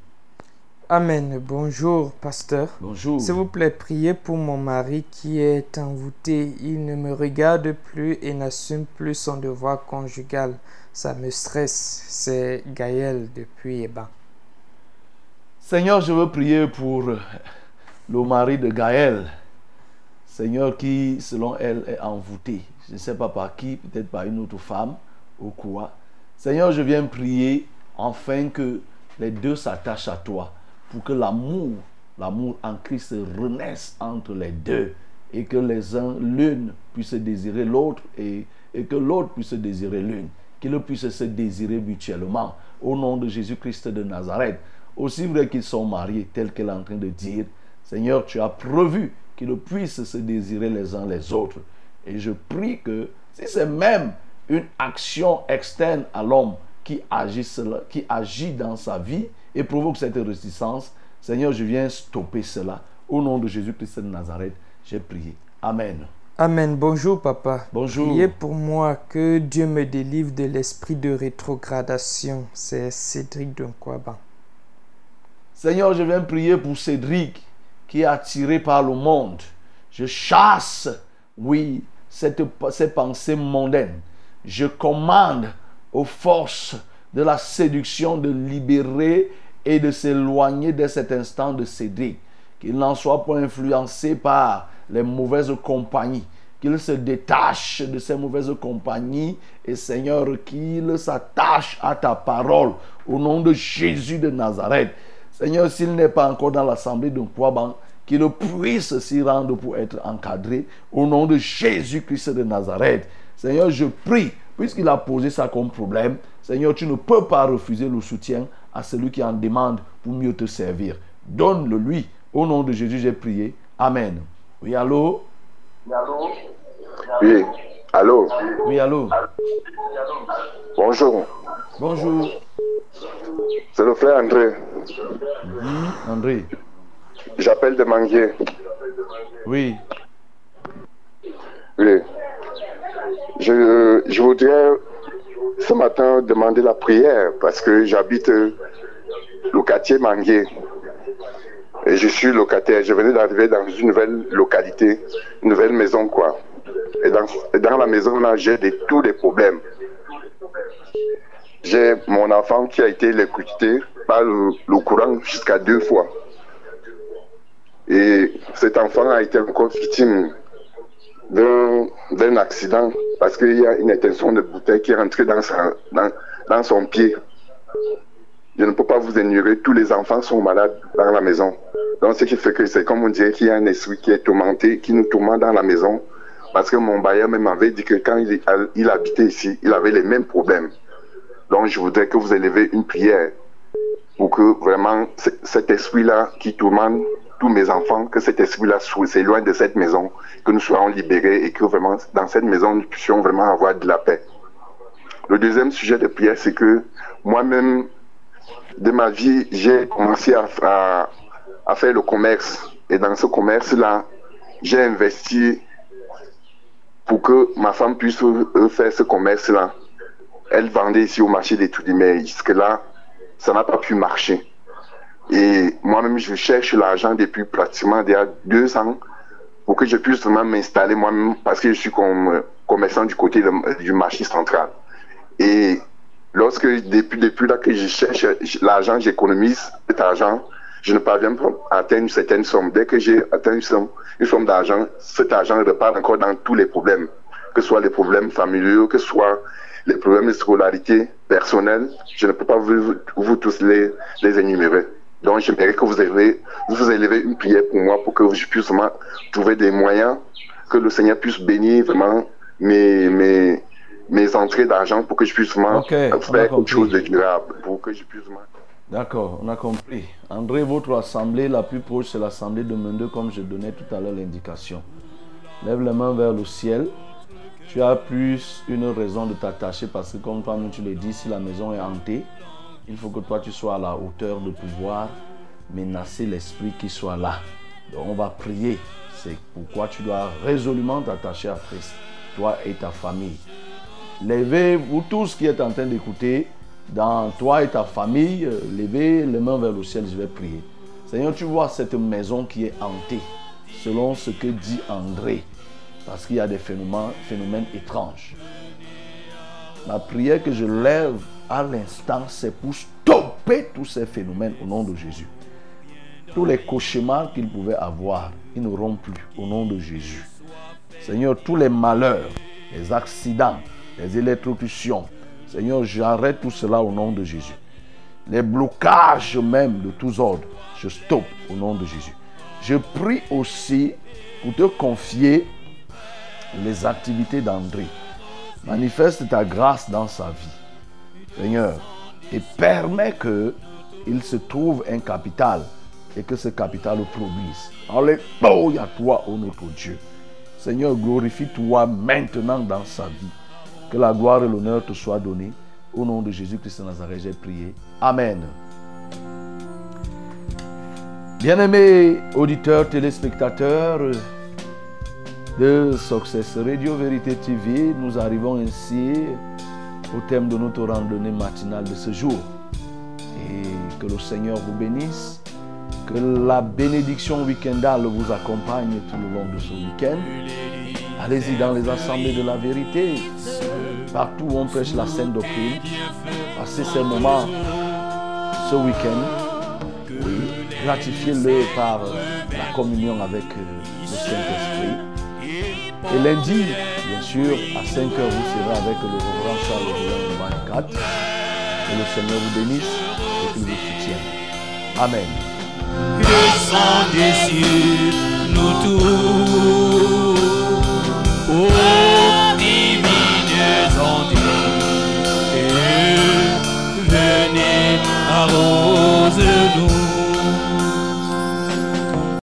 Amen. Bonjour, pasteur. Bonjour. S'il vous plaît, priez pour mon mari qui est envoûté. Il ne me regarde plus et n'assume plus son devoir conjugal. Ça me stresse. C'est Gaël depuis Eban. Seigneur, je veux prier pour le mari de Gaël. Seigneur, qui, selon elle, est envoûté. Je ne sais pas par qui, peut-être par une autre femme ou quoi. Seigneur, je viens prier afin que les deux s'attachent à toi pour que l'amour, l'amour en Christ renaisse entre les deux et que les uns, l'une puisse désirer l'autre et, et que l'autre puisse désirer l'une. Qu'ils puissent se désirer mutuellement. Au nom de Jésus-Christ de Nazareth. Aussi vrai qu'ils sont mariés, tel qu'elle est en train de dire, Seigneur, tu as prévu qu'ils puissent se désirer les uns les autres. Et je prie que si c'est même une action externe à l'homme qui agit, cela- qui agit dans sa vie et provoque cette réticence, Seigneur, je viens stopper cela. Au nom de Jésus-Christ de Nazareth, j'ai prié. Amen. Amen. Bonjour, papa. Bonjour. Priez pour moi que Dieu me délivre de l'esprit de rétrogradation. C'est Cédric de Nkwaban. Seigneur, je viens prier pour Cédric qui est attiré par le monde. Je chasse, oui, cette, ces pensées mondaines. Je commande aux forces de la séduction de libérer et de s'éloigner de cet instant de Cédric. Qu'il n'en soit pas influencé par les mauvaises compagnies. Qu'il se détache de ces mauvaises compagnies et Seigneur, qu'il s'attache à ta parole au nom de Jésus de Nazareth. Seigneur, s'il n'est pas encore dans l'assemblée de Kouaban, qu'il puisse s'y rendre pour être encadré au nom de Jésus-Christ de Nazareth. Seigneur, je prie, puisqu'il a posé ça comme problème, Seigneur, tu ne peux pas refuser le soutien à celui qui en demande pour mieux te servir. Donne-le lui. Au nom de Jésus, j'ai prié. Amen. Oui, allô? Oui, allô? Oui, allô? Bonjour, Bonjour. c'est le frère André. André. J'appelle de Manguier. Oui. Oui. Je, je voudrais ce matin demander la prière parce que j'habite le quartier Manguier. Et je suis locataire. Je venais d'arriver dans une nouvelle localité, une nouvelle maison, quoi. Et dans, la maison, là, j'ai des- tous les problèmes. J'ai mon enfant qui a été électrocuté par le, courant jusqu'à deux fois. Et cet enfant a été encore victime d'un accident parce qu'il y a une intention de bouteille qui est rentrée dans, dans son pied. Je ne peux pas vous ignorer, tous les enfants sont malades dans la maison. Donc, ce qui fait que c'est comme on dirait qu'il y a un esprit qui est tourmenté, qui nous tourmente dans la maison. Parce que mon bailleur même m'avait dit que quand il, habitait ici, il avait les mêmes problèmes. Donc, je voudrais que vous élevez une prière pour que vraiment cet esprit-là qui tourmente tous mes enfants, que cet esprit-là s'éloigne de cette maison, que nous soyons libérés et que vraiment dans cette maison nous puissions vraiment avoir de la paix. Le deuxième sujet de prière, c'est que moi-même, de ma vie, j'ai commencé à faire le commerce. Et dans ce commerce-là, j'ai investi pour que ma femme puisse euh, faire ce commerce-là. Elle vendait ici au marché des mais jusque-là, ça n'a pas pu marcher. Et moi-même, je cherche l'argent depuis pratiquement déjà deux ans pour que je puisse vraiment m'installer moi-même parce que je suis euh, commerçant du côté du marché central. Et lorsque, depuis, depuis là que je cherche l'argent, j'économise cet argent, je ne parviens pas à atteindre une certaine somme. Dès que j'ai atteint une somme, une somme d'argent, cet argent repart encore dans tous les problèmes, que ce soit les problèmes familiaux, que ce soit les problèmes de scolarité personnelle. Je ne peux pas vous, vous tous les, les énumérer. Donc, j'aimerais que vous élevez, vous élevez une prière pour moi pour que je puisse vraiment trouver des moyens, que le Seigneur puisse bénir vraiment mes, mes, mes entrées d'argent pour que je puisse vraiment faire quelque chose de durable, pour que je puisse vraiment D'accord, on a compris. André, votre assemblée la plus proche, c'est l'assemblée de Mendeux, comme je donnais tout à l'heure l'indication. Lève les mains vers le ciel. Tu as plus une raison de t'attacher parce que, comme toi-même tu le dis, si la maison est hantée, il faut que toi tu sois à la hauteur de pouvoir menacer l'esprit qui soit là. Donc on va prier. C'est pourquoi tu dois résolument t'attacher à Christ, toi et ta famille. Levez, vous tous qui êtes en train d'écouter, dans toi et ta famille, euh, levez les mains vers le ciel, je vais prier. Seigneur, tu vois cette maison qui est hantée, selon ce que dit André, parce qu'il y a des phénomènes, étranges. La prière que je lève à l'instant, c'est pour stopper tous ces phénomènes au nom de Jésus. Tous les cauchemars qu'ils pouvaient avoir, ils n'auront plus au nom de Jésus. Seigneur, tous les malheurs, les accidents, les électrocutions, Seigneur, j'arrête tout cela au nom de Jésus. Les blocages même de tous ordres, je stoppe au nom de Jésus. Je prie aussi pour te confier les activités d'André. Manifeste ta grâce dans sa vie, Seigneur, et permets qu'il se trouve un capital et que ce capital le produise. Alléluia toi, ô notre Dieu. Seigneur, glorifie-toi maintenant dans sa vie. Que la gloire et l'honneur te soient donnés. Au nom de Jésus-Christ de Nazareth, j'ai prié. Amen. Bien-aimés auditeurs, téléspectateurs de Success Radio Vérité TV, nous arrivons ainsi au thème de notre randonnée matinale de ce jour. Et que le Seigneur vous bénisse, que la bénédiction week-endale vous accompagne tout le long de ce week-end. Allez-y dans les assemblées de la vérité, partout où on prêche la sainte doctrine. Passez ces moments ce week-end. Gratifiez-le par la communion avec euh, le Saint-Esprit. Et lundi, bien sûr, à 5 h vous serez avec le reverend Charles de 24. Que le Seigneur vous bénisse et qu'il vous soutienne. Amen. Nous venez arrose-nous.